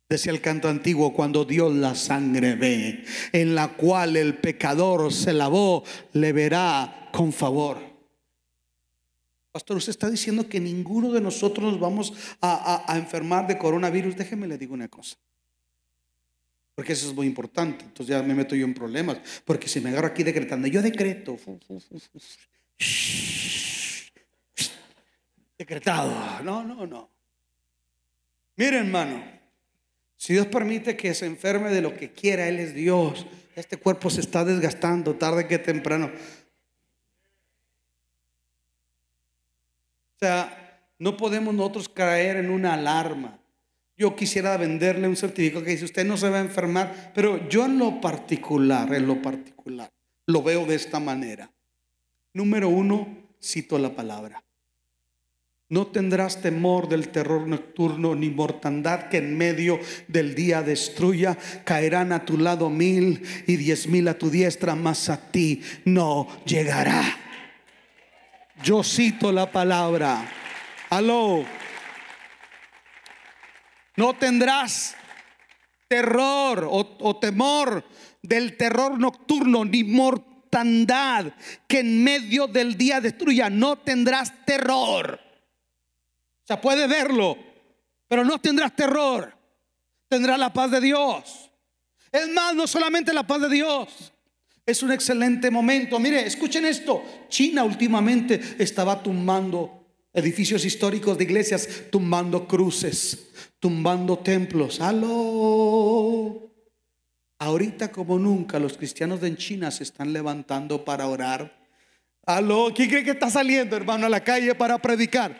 Decía el canto antiguo, cuando Dios la sangre ve, en la cual el pecador se lavó, le verá con favor. Pastor, usted está diciendo que ninguno de nosotros nos vamos a, enfermar de coronavirus. Déjeme le digo una cosa. Porque eso es muy importante. Entonces ya me meto yo en problemas. Porque si me agarro aquí decretando, yo decreto. Decretado. No, no, no. Mire, hermano. Si Dios permite que se enferme de lo que quiera, Él es Dios. Este cuerpo se está desgastando tarde que temprano. O sea, no podemos nosotros caer en una alarma. Yo quisiera venderle un certificado que dice, usted no se va a enfermar, pero yo en lo particular, en lo particular, lo veo de esta manera. Número uno, cito la palabra. No tendrás temor del terror nocturno ni mortandad que en medio del día destruya. Caerán a tu lado mil y diez mil a tu diestra, mas a ti no llegará. Yo cito la palabra. Aló. No tendrás terror o, temor del terror nocturno ni mortandad que en medio del día destruya. No tendrás terror. O sea, puede verlo, pero no tendrás terror. Tendrás la paz de Dios. Es más, no solamente la paz de Dios. Es un excelente momento. Mire, escuchen esto. China últimamente estaba tumbando edificios históricos de iglesias, tumbando cruces, tumbando templos. ¡Aló! Ahorita como nunca los cristianos de China se están levantando para orar. ¿Aló? ¿Quién cree que está saliendo, hermano, a la calle para predicar?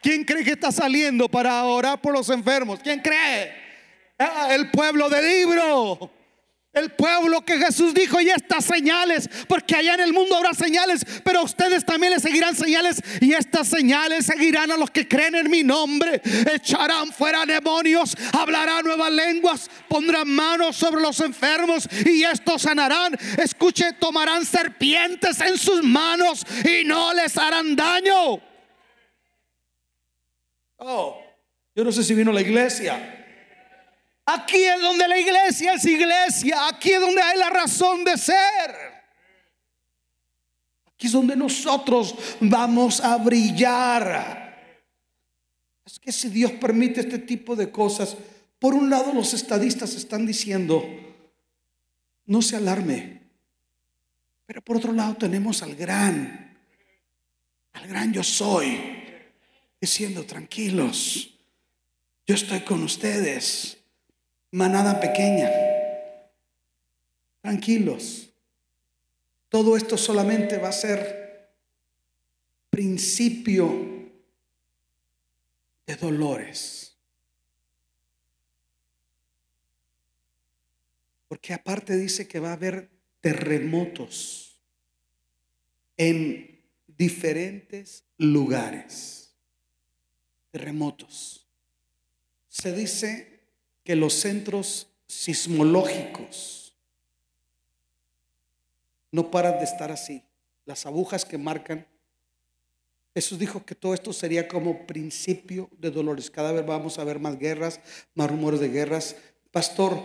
¿Quién cree que está saliendo para orar por los enfermos? ¿Quién cree? Ah, el pueblo del libro. El pueblo que Jesús dijo, y estas señales, porque allá en el mundo habrá señales, pero ustedes también le seguirán señales, y estas señales seguirán a los que creen en mi nombre. Echarán fuera demonios, hablarán nuevas lenguas, pondrán manos sobre los enfermos, y estos sanarán. Escuche, tomarán serpientes en sus manos y no les harán daño. Oh, yo no sé si vino la iglesia. Aquí es donde la iglesia es iglesia. Aquí es donde hay la razón de ser. Aquí es donde nosotros vamos a brillar. Es que si Dios permite este tipo de cosas, por un lado los estadistas están diciendo, no se alarme. Pero por otro lado tenemos al gran, al gran yo soy, diciendo, tranquilos, yo estoy con ustedes manada pequeña. Tranquilos. Todo esto solamente va a ser principio de dolores. Porque aparte dice que va a haber terremotos en diferentes lugares. terremotos. Se dice que los centros sismológicos no paran de estar así. Las agujas que marcan. Jesús dijo que todo esto sería como principio de dolores. Cada vez vamos a ver más guerras, más rumores de guerras. Pastor,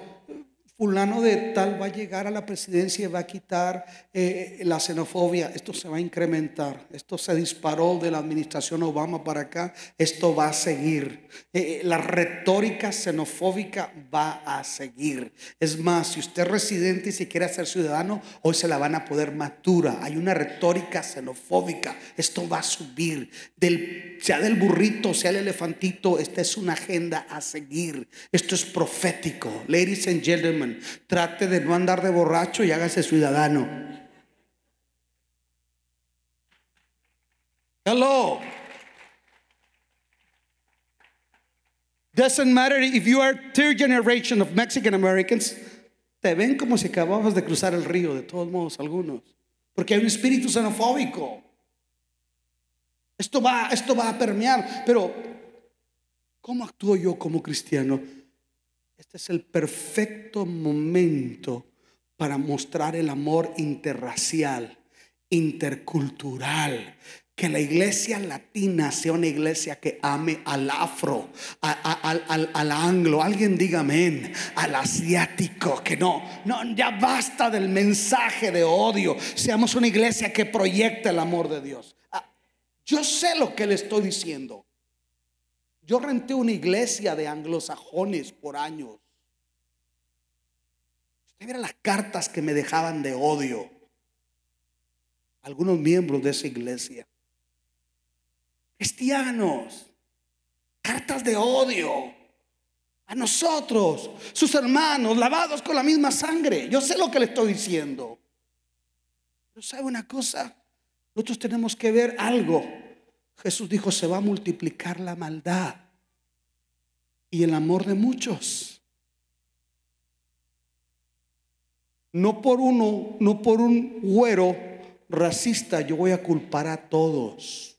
fulano de tal va a llegar a la presidencia y va a quitar eh, la xenofobia, esto se va a incrementar, esto se disparó de la administración Obama para acá, esto va a seguir, eh, la retórica xenofóbica va a seguir. Es más, si usted es residente y si quiere ser ciudadano, hoy se la van a poder matura. Hay una retórica xenofóbica, esto va a subir, del, sea del burrito, sea el elefantito, esta es una agenda a seguir, esto es profético. Ladies and gentlemen, Trate de no andar de borracho y hágase ciudadano. Hello. Doesn't matter if you are third generation of Mexican Americans. Te ven como si acababas de cruzar el río, de todos modos, algunos. Porque hay un espíritu xenofóbico. Esto va, esto va a permear. Pero, ¿cómo actúo yo como cristiano? Este es el perfecto momento para mostrar el amor interracial, intercultural. Que la iglesia latina sea una iglesia que ame al afro, al, anglo, alguien diga amén, al asiático, que no, no, ya basta del mensaje de odio. Seamos una iglesia que proyecta el amor de Dios. Ah, yo sé lo que le estoy diciendo. Yo renté una iglesia de anglosajones por años. Usted las cartas que me dejaban de odio. Algunos miembros de esa iglesia. Cristianos. Cartas de odio. A nosotros, sus hermanos, lavados con la misma sangre. Yo sé lo que le estoy diciendo. Pero sabe una cosa, nosotros tenemos que ver algo Jesús dijo, se va a multiplicar la maldad y el amor de muchos. No por uno, no por un güero racista, yo voy a culpar a todos.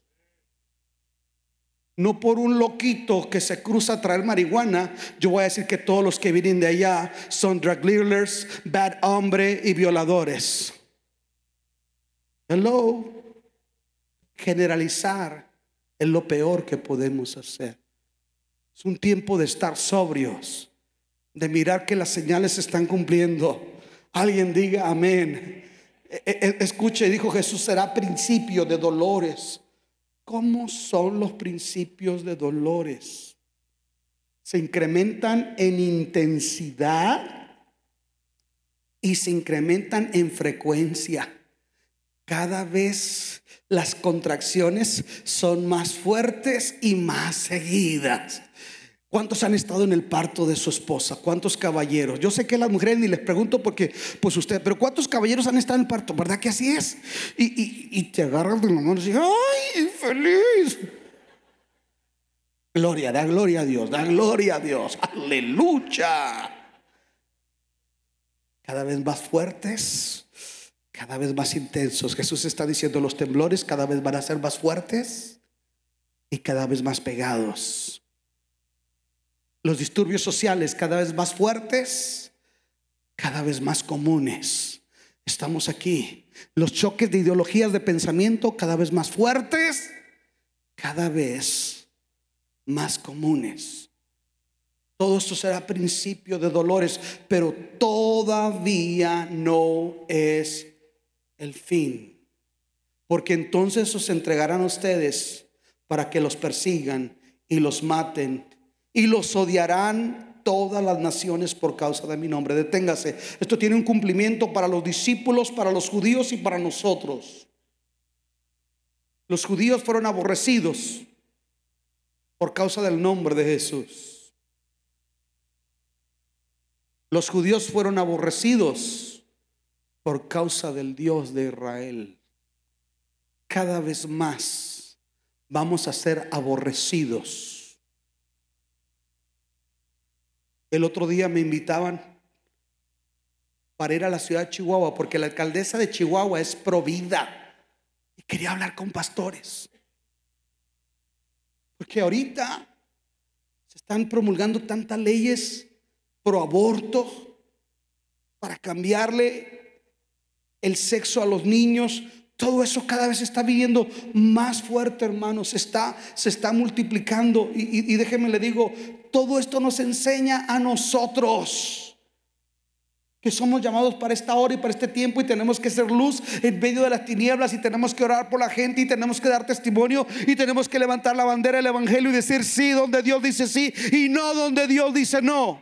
No por un loquito que se cruza a traer marihuana, yo voy a decir que todos los que vienen de allá son drug dealers, bad hombre y violadores. Hello. Generalizar es lo peor que podemos hacer. Es un tiempo de estar sobrios, de mirar que las señales se están cumpliendo. Alguien diga amén. E, e, e, escuche, dijo Jesús, será principio de dolores. ¿Cómo son los principios de dolores? Se incrementan en intensidad y se incrementan en frecuencia. Cada vez las contracciones son más fuertes y más seguidas. ¿Cuántos han estado en el parto de su esposa? ¿Cuántos caballeros? Yo sé que las mujeres ni les pregunto porque, pues usted, pero ¿cuántos caballeros han estado en el parto? ¿Verdad que así es? Y, te agarras de la mano y dices, ¡ay, feliz! Gloria, da gloria a Dios, da gloria a Dios, aleluya. Cada vez más fuertes, cada vez más intensos. Jesús está diciendo, los temblores cada vez van a ser más fuertes y cada vez más pegados. Los disturbios sociales cada vez más fuertes, cada vez más comunes. Estamos aquí. Los choques de ideologías de pensamiento cada vez más fuertes, cada vez más comunes. Todo esto será principio de dolores, pero todavía no es el fin. Porque entonces os entregarán a ustedes para que los persigan y los maten y los odiarán todas las naciones por causa de mi nombre. Deténgase. Esto tiene un cumplimiento para los discípulos, para los judíos y para nosotros. Los judíos fueron aborrecidos por causa del nombre de Jesús. Los judíos fueron aborrecidos por causa del Dios de Israel. Cada vez más vamos a ser aborrecidos. El otro día me invitaban para ir a la ciudad de Chihuahua porque la alcaldesa de Chihuahua es provida y quería hablar con pastores. Porque ahorita se están promulgando tantas leyes pro aborto para cambiarle el sexo a los niños. Todo eso cada vez está viviendo más fuerte, hermanos. Se está, se está multiplicando. Y, y déjeme le digo, todo esto nos enseña a nosotros que somos llamados para esta hora y para este tiempo y tenemos que ser luz en medio de las tinieblas y tenemos que orar por la gente y tenemos que dar testimonio y tenemos que levantar la bandera del Evangelio y decir sí donde Dios dice sí y no donde Dios dice no.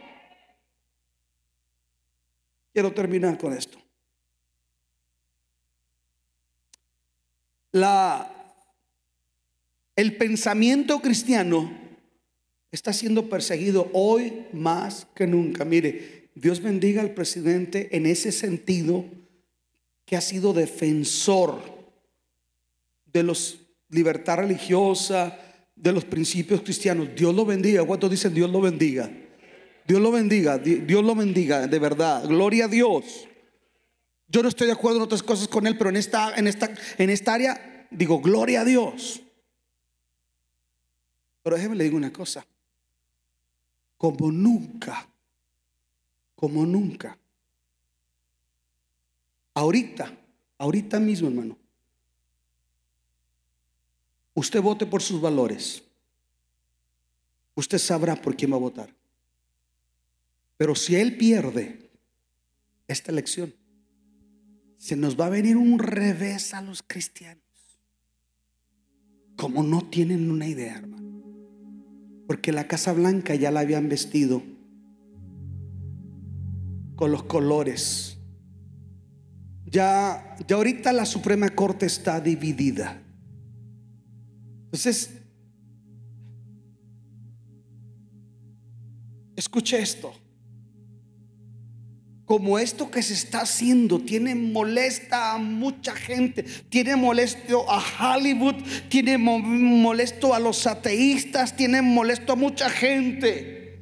Quiero terminar con esto. La, el pensamiento cristiano está siendo perseguido hoy más que nunca. Mire, Dios bendiga al presidente en ese sentido que ha sido defensor de los libertad religiosa, de los principios cristianos. Dios lo bendiga. ¿Cuántos dicen Dios lo bendiga? Dios lo bendiga, Dios lo bendiga, de verdad. Gloria a Dios. Yo no estoy de acuerdo en otras cosas con él, pero en esta, en esta, en esta área digo, gloria a Dios. Pero déjeme le digo una cosa. Como nunca como nunca. Ahorita, ahorita mismo, hermano. Usted vote por sus valores. Usted sabrá por quién va a votar. Pero si él pierde esta elección, se nos va a venir un revés a los cristianos. Como no tienen una idea, hermano. Porque la Casa Blanca ya la habían vestido con los colores. Ya, ya ahorita la Suprema Corte está dividida. Entonces, escuche esto. Como esto que se está haciendo tiene molesta a mucha gente, tiene molesto a Hollywood, tiene molesto a los ateístas, tiene molesto a mucha gente.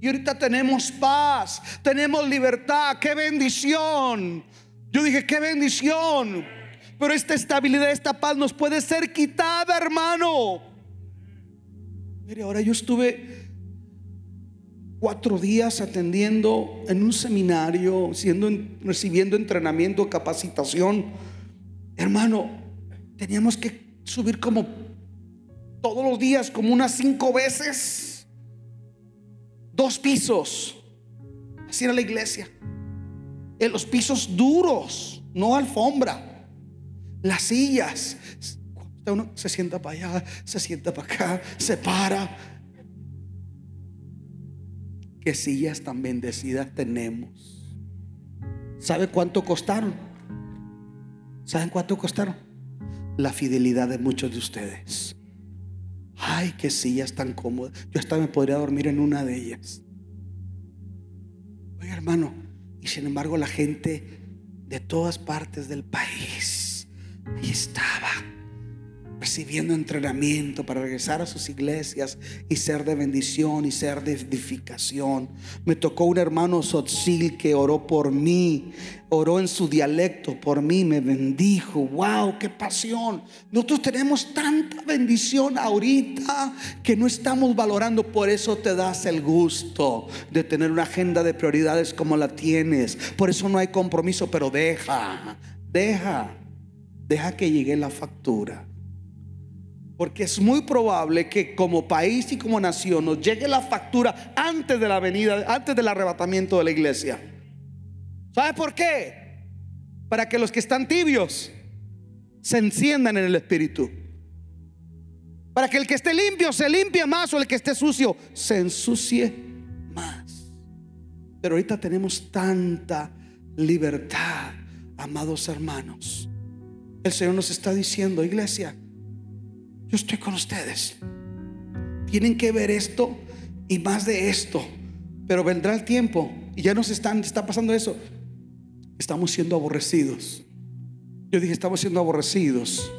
Y ahorita tenemos paz, tenemos libertad, qué bendición. Yo dije, qué bendición. Pero esta estabilidad, esta paz nos puede ser quitada, hermano. Mire, ahora yo estuve cuatro días atendiendo en un seminario, siendo, recibiendo entrenamiento, capacitación. Hermano, teníamos que subir como todos los días, como unas cinco veces dos pisos. Así era la iglesia. En los pisos duros, no alfombra. Las sillas. Uno se sienta para allá, se sienta para acá, se para. Qué sillas tan bendecidas tenemos. ¿Sabe cuánto costaron? ¿Saben cuánto costaron? La fidelidad de muchos de ustedes. Ay, qué sillas tan cómodas. Yo hasta me podría dormir en una de ellas. Oye, hermano, y sin embargo la gente de todas partes del país ahí estaba recibiendo entrenamiento para regresar a sus iglesias y ser de bendición y ser de edificación. Me tocó un hermano Sotzil que oró por mí, oró en su dialecto por mí, me bendijo. ¡Wow! ¡Qué pasión! Nosotros tenemos tanta bendición ahorita que no estamos valorando, por eso te das el gusto de tener una agenda de prioridades como la tienes. Por eso no hay compromiso, pero deja, deja, deja que llegue la factura. Porque es muy probable que como país y como nación nos llegue la factura antes de la venida, antes del arrebatamiento de la iglesia. ¿Sabe por qué? Para que los que están tibios se enciendan en el espíritu. Para que el que esté limpio se limpie más o el que esté sucio se ensucie más. Pero ahorita tenemos tanta libertad, amados hermanos. El Señor nos está diciendo, iglesia, yo estoy con ustedes. Tienen que ver esto y más de esto. Pero vendrá el tiempo y ya nos están, está pasando eso. Estamos siendo aborrecidos. Yo dije, estamos siendo aborrecidos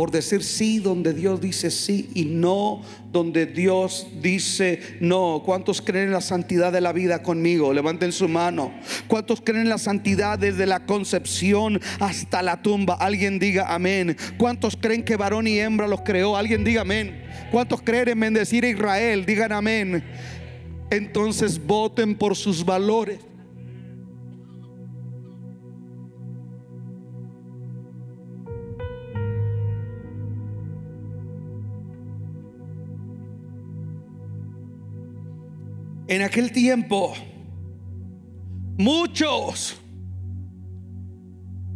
por decir sí donde Dios dice sí y no donde Dios dice no. ¿Cuántos creen en la santidad de la vida conmigo? Levanten su mano. ¿Cuántos creen en la santidad desde la concepción hasta la tumba? Alguien diga amén. ¿Cuántos creen que varón y hembra los creó? Alguien diga amén. ¿Cuántos creen en bendecir a Israel? Digan amén. Entonces voten por sus valores. En aquel tiempo, muchos,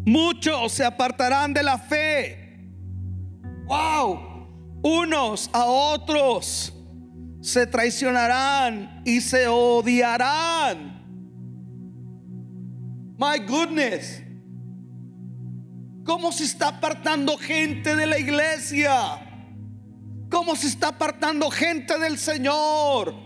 muchos se apartarán de la fe. Wow, unos a otros se traicionarán y se odiarán. My goodness. ¿Cómo se está apartando gente de la iglesia? ¿Cómo se está apartando gente del Señor?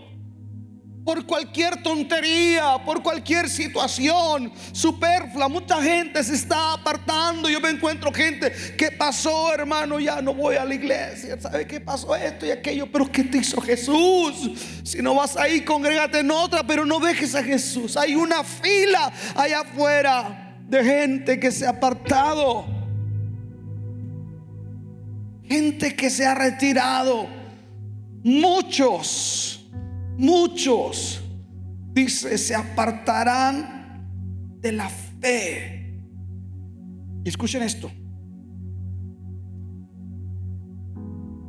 Por cualquier tontería, por cualquier situación superflua. Mucha gente se está apartando. Yo me encuentro gente que pasó, hermano, ya no voy a la iglesia. ¿Sabe qué pasó esto y aquello? Pero ¿qué te hizo Jesús? Si no vas ahí, congrégate en otra, pero no dejes a Jesús. Hay una fila allá afuera de gente que se ha apartado. Gente que se ha retirado. Muchos muchos, dice, se apartarán de la fe. Escuchen esto.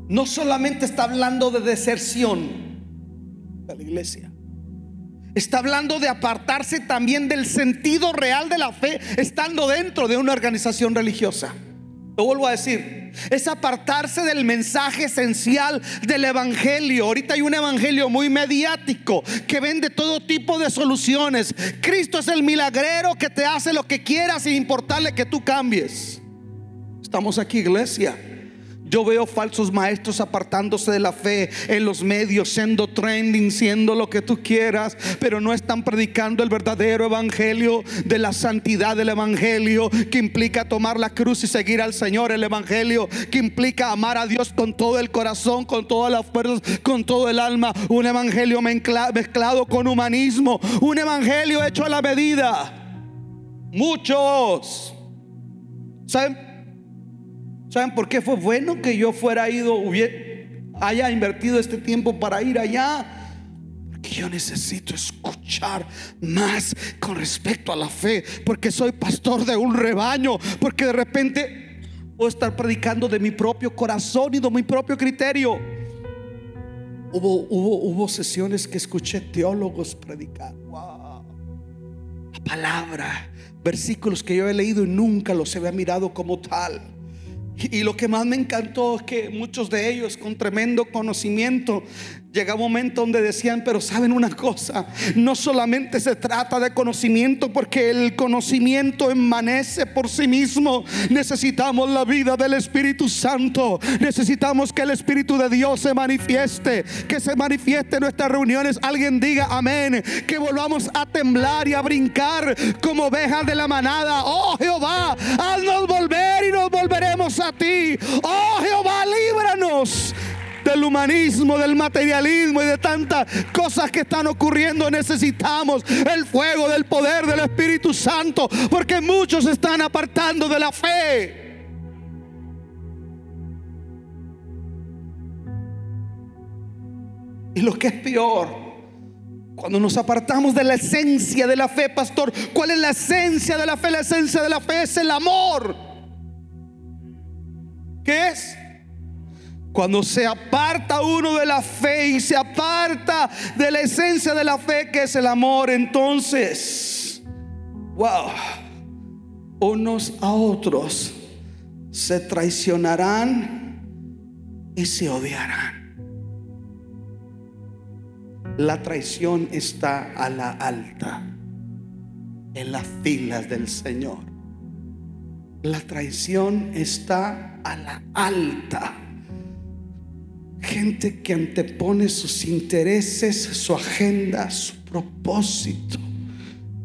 No solamente está hablando de deserción de la iglesia. Está hablando de apartarse también del sentido real de la fe estando dentro de una organización religiosa. Lo vuelvo a decir. Es apartarse del mensaje esencial del Evangelio. Ahorita hay un Evangelio muy mediático que vende todo tipo de soluciones. Cristo es el milagrero que te hace lo que quieras sin importarle que tú cambies. Estamos aquí, iglesia. Yo veo falsos maestros apartándose de la fe en los medios, siendo trending, siendo lo que tú quieras, pero no están predicando el verdadero evangelio de la santidad del evangelio que implica tomar la cruz y seguir al Señor, el evangelio que implica amar a Dios con todo el corazón, con todas las fuerzas, con todo el alma, un evangelio mezclado con humanismo, un evangelio hecho a la medida. Muchos, ¿saben? ¿Saben por qué fue bueno que yo fuera ido, hubiera, haya invertido este tiempo para ir allá? Porque yo necesito escuchar más con respecto a la fe, porque soy pastor de un rebaño, porque de repente puedo estar predicando de mi propio corazón y de mi propio criterio. Hubo, hubo, hubo sesiones que escuché teólogos predicar. Wow. La palabra, versículos que yo he leído y nunca los había mirado como tal. Y lo que más me encantó es que muchos de ellos con tremendo conocimiento Llega un momento donde decían, pero saben una cosa, no solamente se trata de conocimiento, porque el conocimiento emanece por sí mismo. Necesitamos la vida del Espíritu Santo. Necesitamos que el Espíritu de Dios se manifieste, que se manifieste en nuestras reuniones. Alguien diga amén, que volvamos a temblar y a brincar como ovejas de la manada. Oh Jehová, haznos volver y nos volveremos a ti. Oh Jehová, líbranos del humanismo, del materialismo y de tantas cosas que están ocurriendo. Necesitamos el fuego del poder del Espíritu Santo porque muchos están apartando de la fe. Y lo que es peor, cuando nos apartamos de la esencia de la fe, pastor, ¿cuál es la esencia de la fe? La esencia de la fe es el amor. ¿Qué es? Cuando se aparta uno de la fe y se aparta de la esencia de la fe que es el amor, entonces, wow, unos a otros se traicionarán y se odiarán. La traición está a la alta en las filas del Señor. La traición está a la alta Gente que antepone sus intereses, su agenda, su propósito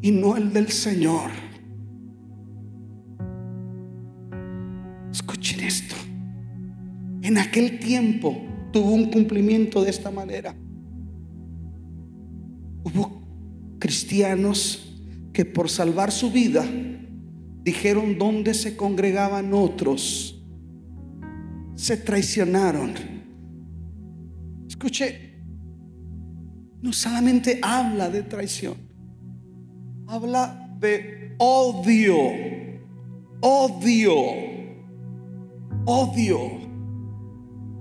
y no el del Señor. Escuchen esto. en aquel tiempo tuvo un cumplimiento de esta manera. Hubo cristianos que por salvar su vida dijeron dónde se congregaban otros, se traicionaron. Escuche, no solamente habla de traición, habla de odio, odio, odio.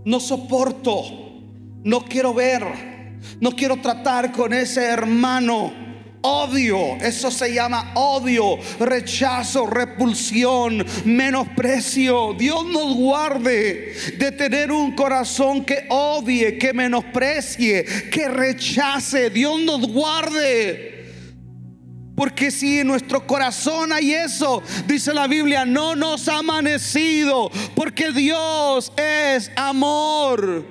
No soporto, no quiero ver, no quiero tratar con ese hermano odio. Eso se llama odio, rechazo, repulsión, menosprecio. Dios nos guarde de tener un corazón que odie, que menosprecie, que rechace. Dios nos guarde. Porque si en nuestro corazón hay eso, dice la Biblia, no nos ha amanecido, porque Dios es amor.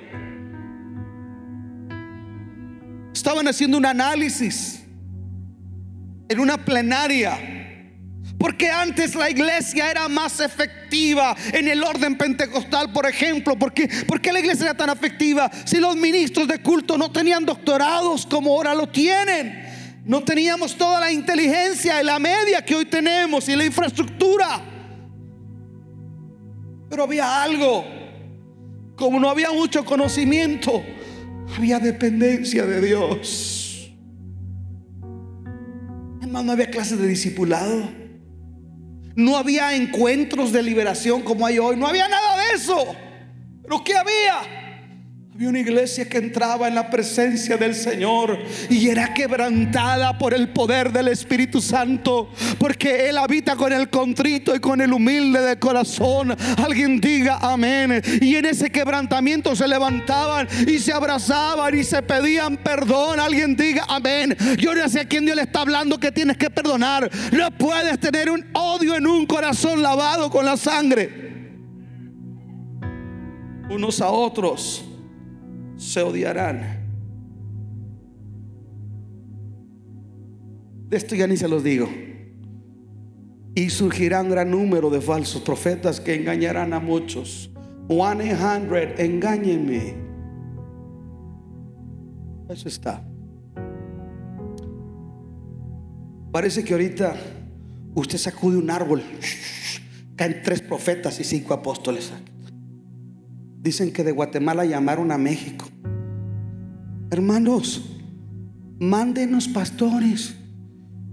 Estaban haciendo un análisis en una plenaria. Porque antes la iglesia era más efectiva en el orden pentecostal, por ejemplo. ¿Por qué, la iglesia era tan efectiva? Si los ministros de culto no tenían doctorados como ahora lo tienen. No teníamos toda la inteligencia y la media que hoy tenemos y la infraestructura. Pero había algo. Como no había mucho conocimiento, había dependencia de Dios no había clases de discipulado. No había encuentros de liberación como hay hoy. No había nada de eso. Pero ¿qué había? Había una iglesia que entraba en la presencia del Señor y era quebrantada por el poder del Espíritu Santo, porque Él habita con el contrito y con el humilde de corazón. Alguien diga amén. Y en ese quebrantamiento se levantaban y se abrazaban y se pedían perdón. Alguien diga amén. Yo no sé a quién Dios le está hablando que tienes que perdonar. No puedes tener un odio en un corazón lavado con la sangre. Unos a otros se odiarán. De esto ya ni se los digo. Y surgirá un gran número de falsos profetas que engañarán a muchos. 100, engáñenme. Eso está. Parece que ahorita usted sacude un árbol, caen tres profetas y cinco apóstoles. Dicen que de Guatemala llamaron a México. Hermanos, mándenos pastores.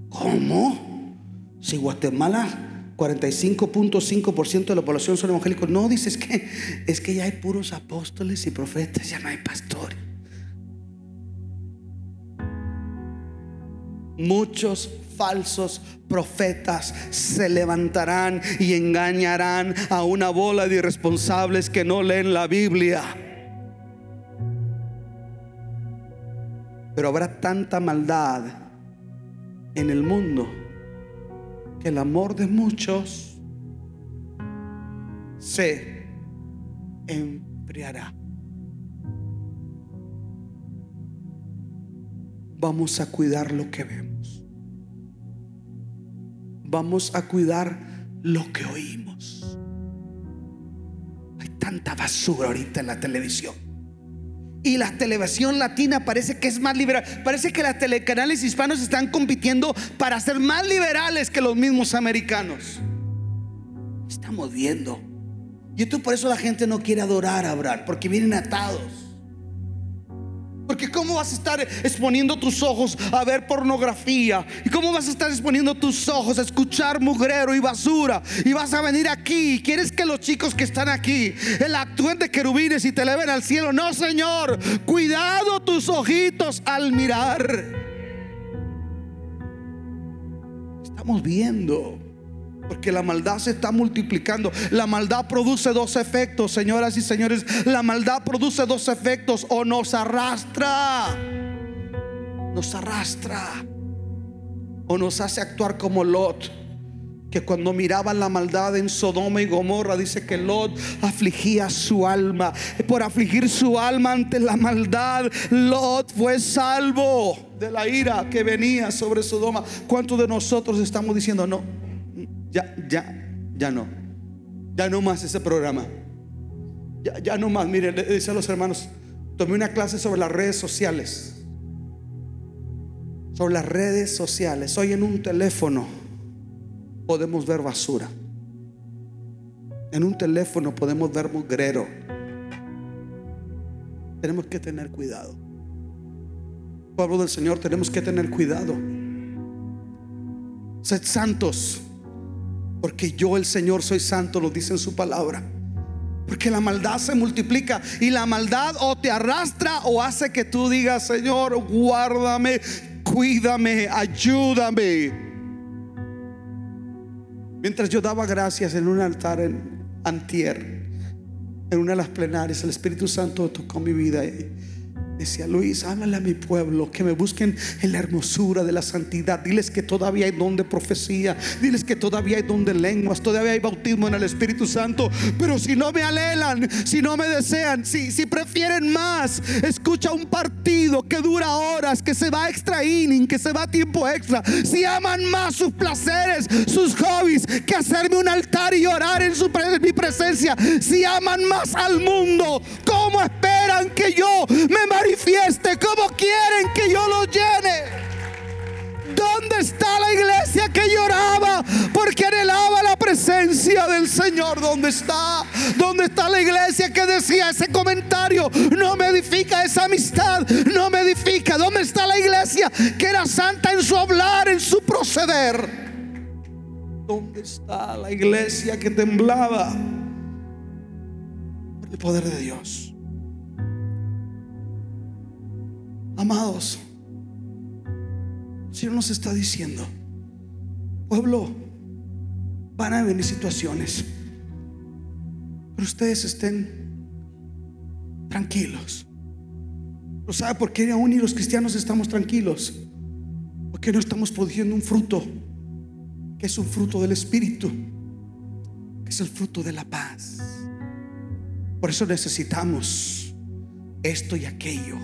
¿Cómo? Si Guatemala 45.5% de la población son evangélicos. No, dices que es que ya hay puros apóstoles y profetas, ya no hay pastores. Muchos falsos profetas se levantarán y engañarán a una bola de irresponsables que no leen la Biblia. Pero habrá tanta maldad en el mundo que el amor de muchos se enfriará. Vamos a cuidar lo que vemos. Vamos a cuidar lo que oímos. Hay tanta basura ahorita en la televisión. Y la televisión latina parece que es más liberal. Parece que las telecanales hispanos están compitiendo para ser más liberales que los mismos americanos. Estamos viendo. Y esto por eso la gente no quiere adorar a Abraham, porque vienen atados. Porque ¿cómo vas a estar exponiendo tus ojos a ver pornografía? ¿Y cómo vas a estar exponiendo tus ojos a escuchar mugrero y basura? Y vas a venir aquí. ¿Quieres que los chicos que están aquí el actúen de querubines y te eleven al cielo? No, Señor. Cuidado tus ojitos al mirar. Estamos viendo. Porque la maldad se está multiplicando. La maldad produce dos efectos, señoras y señores. La maldad produce dos efectos. O nos arrastra. Nos arrastra. O nos hace actuar como Lot. Que cuando miraban la maldad en Sodoma y Gomorra, dice que Lot afligía su alma. Por afligir su alma ante la maldad, Lot fue salvo de la ira que venía sobre Sodoma. ¿Cuántos de nosotros estamos diciendo no? Ya, ya, ya no. Ya no más ese programa. Ya, ya no más, mire, le dice a los hermanos, tomé una clase sobre las redes sociales. Sobre las redes sociales. Hoy en un teléfono podemos ver basura. En un teléfono podemos ver mugrero. Tenemos que tener cuidado. Pueblo del Señor, tenemos que tener cuidado. Sed santos, porque yo el Señor soy santo, lo dice en su palabra. Porque la maldad se multiplica y la maldad o te arrastra o hace que tú digas, Señor, guárdame, cuídame, ayúdame. Mientras yo daba gracias en un altar en Antier, en una de las plenarias, el Espíritu Santo tocó mi vida y Decía Luis, háblale a mi pueblo que me busquen en la hermosura de la santidad. Diles que todavía hay don de profecía. Diles que todavía hay don de lenguas. Todavía hay bautismo en el Espíritu Santo. Pero si no me alelan, si no me desean, si, si prefieren más, escucha un partido que dura horas, que se va extra inning, que se va tiempo extra. Si aman más sus placeres, sus hobbies, que hacerme un altar y orar en, su, en mi presencia. Si aman más al mundo, ¿cómo esperan que yo me manifieste, como quieren que yo lo llene. ¿Dónde está la iglesia que lloraba porque anhelaba la presencia del Señor? ¿Dónde está? ¿Dónde está la iglesia que decía ese comentario? No me edifica esa amistad, no me edifica. ¿Dónde está la iglesia que era santa en su hablar, en su proceder? ¿Dónde está la iglesia que temblaba por el poder de Dios? Amados, el Señor nos está diciendo, pueblo, van a venir situaciones, pero ustedes estén tranquilos. ¿Pero sabe por qué aún y los cristianos estamos tranquilos? Porque no estamos produciendo un fruto, que es un fruto del Espíritu, que es el fruto de la paz. Por eso necesitamos esto y aquello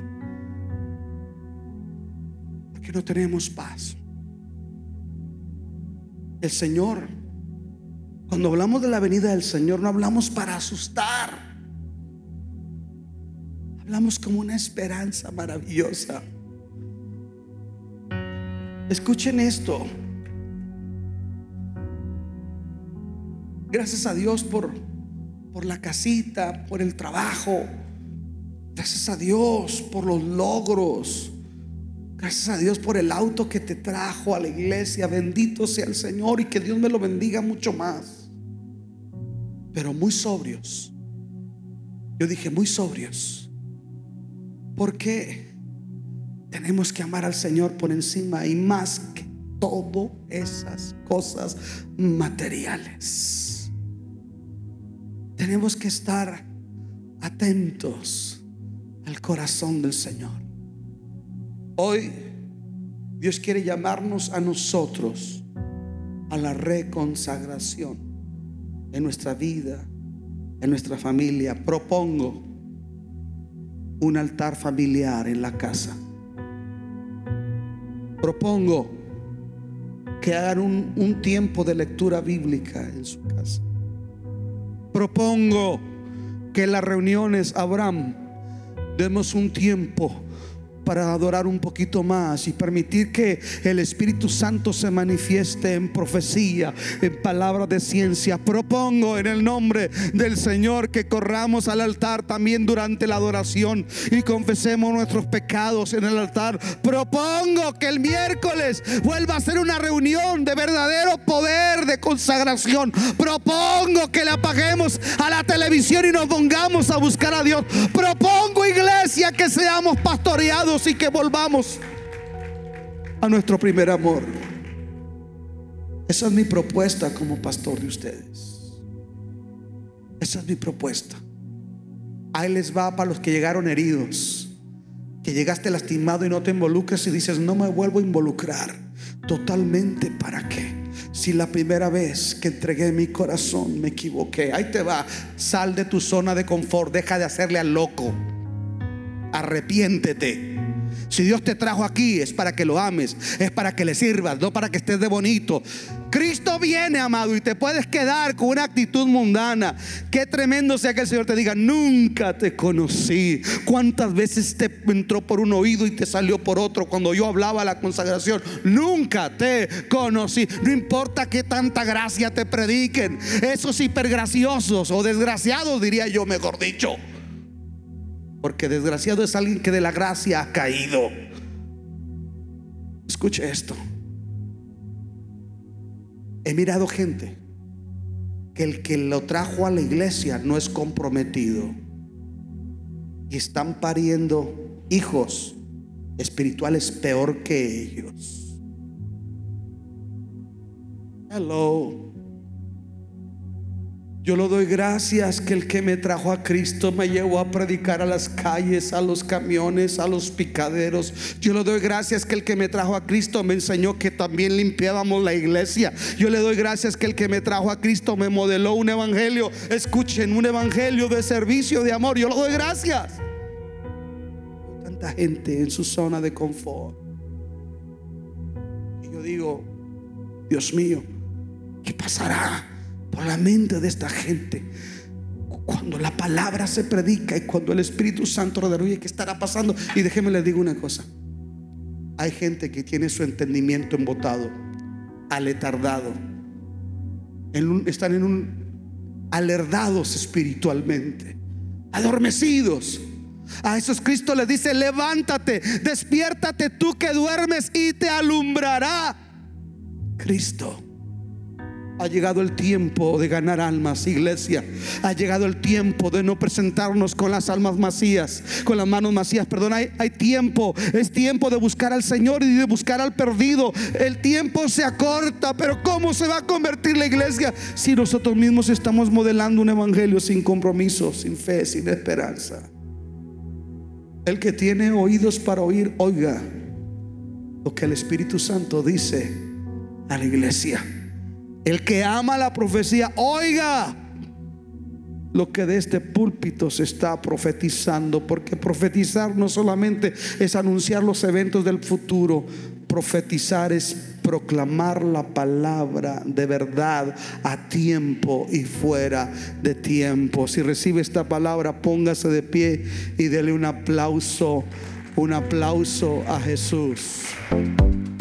que no tenemos paz. El Señor, cuando hablamos de la venida del Señor, no hablamos para asustar. Hablamos como una esperanza maravillosa. Escuchen esto. Gracias a Dios por, por la casita, por el trabajo. Gracias a Dios por los logros. Gracias a Dios por el auto que te trajo a la iglesia. Bendito sea el Señor y que Dios me lo bendiga mucho más. Pero muy sobrios. Yo dije muy sobrios. Porque tenemos que amar al Señor por encima y más que todas esas cosas materiales. Tenemos que estar atentos al corazón del Señor. Hoy Dios quiere llamarnos a nosotros a la reconsagración en nuestra vida, en nuestra familia. Propongo un altar familiar en la casa. Propongo que hagan un, un, tiempo de lectura bíblica en su casa. Propongo que en las reuniones Abraham demos un tiempo para adorar un poquito más y permitir que el Espíritu Santo se manifieste en profecía, en palabras de ciencia. Propongo en el nombre del Señor que corramos al altar también durante la adoración y confesemos nuestros pecados en el altar. Propongo que el miércoles vuelva a ser una reunión de verdadero poder de consagración. Propongo que le apaguemos a la televisión y nos pongamos a buscar a Dios. Propongo iglesia que seamos pastoreados y que volvamos a nuestro primer amor. Esa es mi propuesta como pastor de ustedes. Esa es mi propuesta. Ahí les va para los que llegaron heridos, que llegaste lastimado y no te involucras y dices, no me vuelvo a involucrar. Totalmente, ¿para qué? Si la primera vez que entregué mi corazón me equivoqué, ahí te va, sal de tu zona de confort, deja de hacerle al loco, arrepiéntete. Si Dios te trajo aquí es para que lo ames, es para que le sirvas, no para que estés de bonito. Cristo viene, amado, y te puedes quedar con una actitud mundana. Qué tremendo sea que el Señor te diga, nunca te conocí. ¿Cuántas veces te entró por un oído y te salió por otro cuando yo hablaba la consagración? Nunca te conocí. No importa qué tanta gracia te prediquen. Esos hipergraciosos o desgraciados, diría yo, mejor dicho. Porque desgraciado es alguien que de la gracia ha caído. Escuche esto. He mirado gente que el que lo trajo a la iglesia no es comprometido y están pariendo hijos espirituales peor que ellos. Hello. Yo le doy gracias que el que me trajo a Cristo me llevó a predicar a las calles, a los camiones, a los picaderos. Yo le doy gracias que el que me trajo a Cristo me enseñó que también limpiábamos la iglesia. Yo le doy gracias que el que me trajo a Cristo me modeló un evangelio. Escuchen, un evangelio de servicio, de amor. Yo le doy gracias. Tanta gente en su zona de confort. Y yo digo, Dios mío, ¿qué pasará? Por la mente de esta gente. Cuando la palabra se predica y cuando el Espíritu Santo rodea, ¿qué estará pasando? Y déjenme les digo una cosa. Hay gente que tiene su entendimiento embotado, aletardado. están en un alerdados espiritualmente, adormecidos. A esos Cristo les dice, levántate, despiértate tú que duermes y te alumbrará Cristo. Ha llegado el tiempo de ganar almas, iglesia. Ha llegado el tiempo de no presentarnos con las almas vacías, con las manos vacías. Perdón, hay, hay, tiempo. Es tiempo de buscar al Señor y de buscar al perdido. El tiempo se acorta, pero ¿cómo se va a convertir la iglesia si nosotros mismos estamos modelando un evangelio sin compromiso, sin fe, sin esperanza? El que tiene oídos para oír, oiga lo que el Espíritu Santo dice a la iglesia. El que ama la profecía, oiga lo que de este púlpito se está profetizando, porque profetizar no solamente es anunciar los eventos del futuro, profetizar es proclamar la palabra de verdad a tiempo y fuera de tiempo. Si recibe esta palabra, póngase de pie y dele un aplauso, un aplauso a Jesús.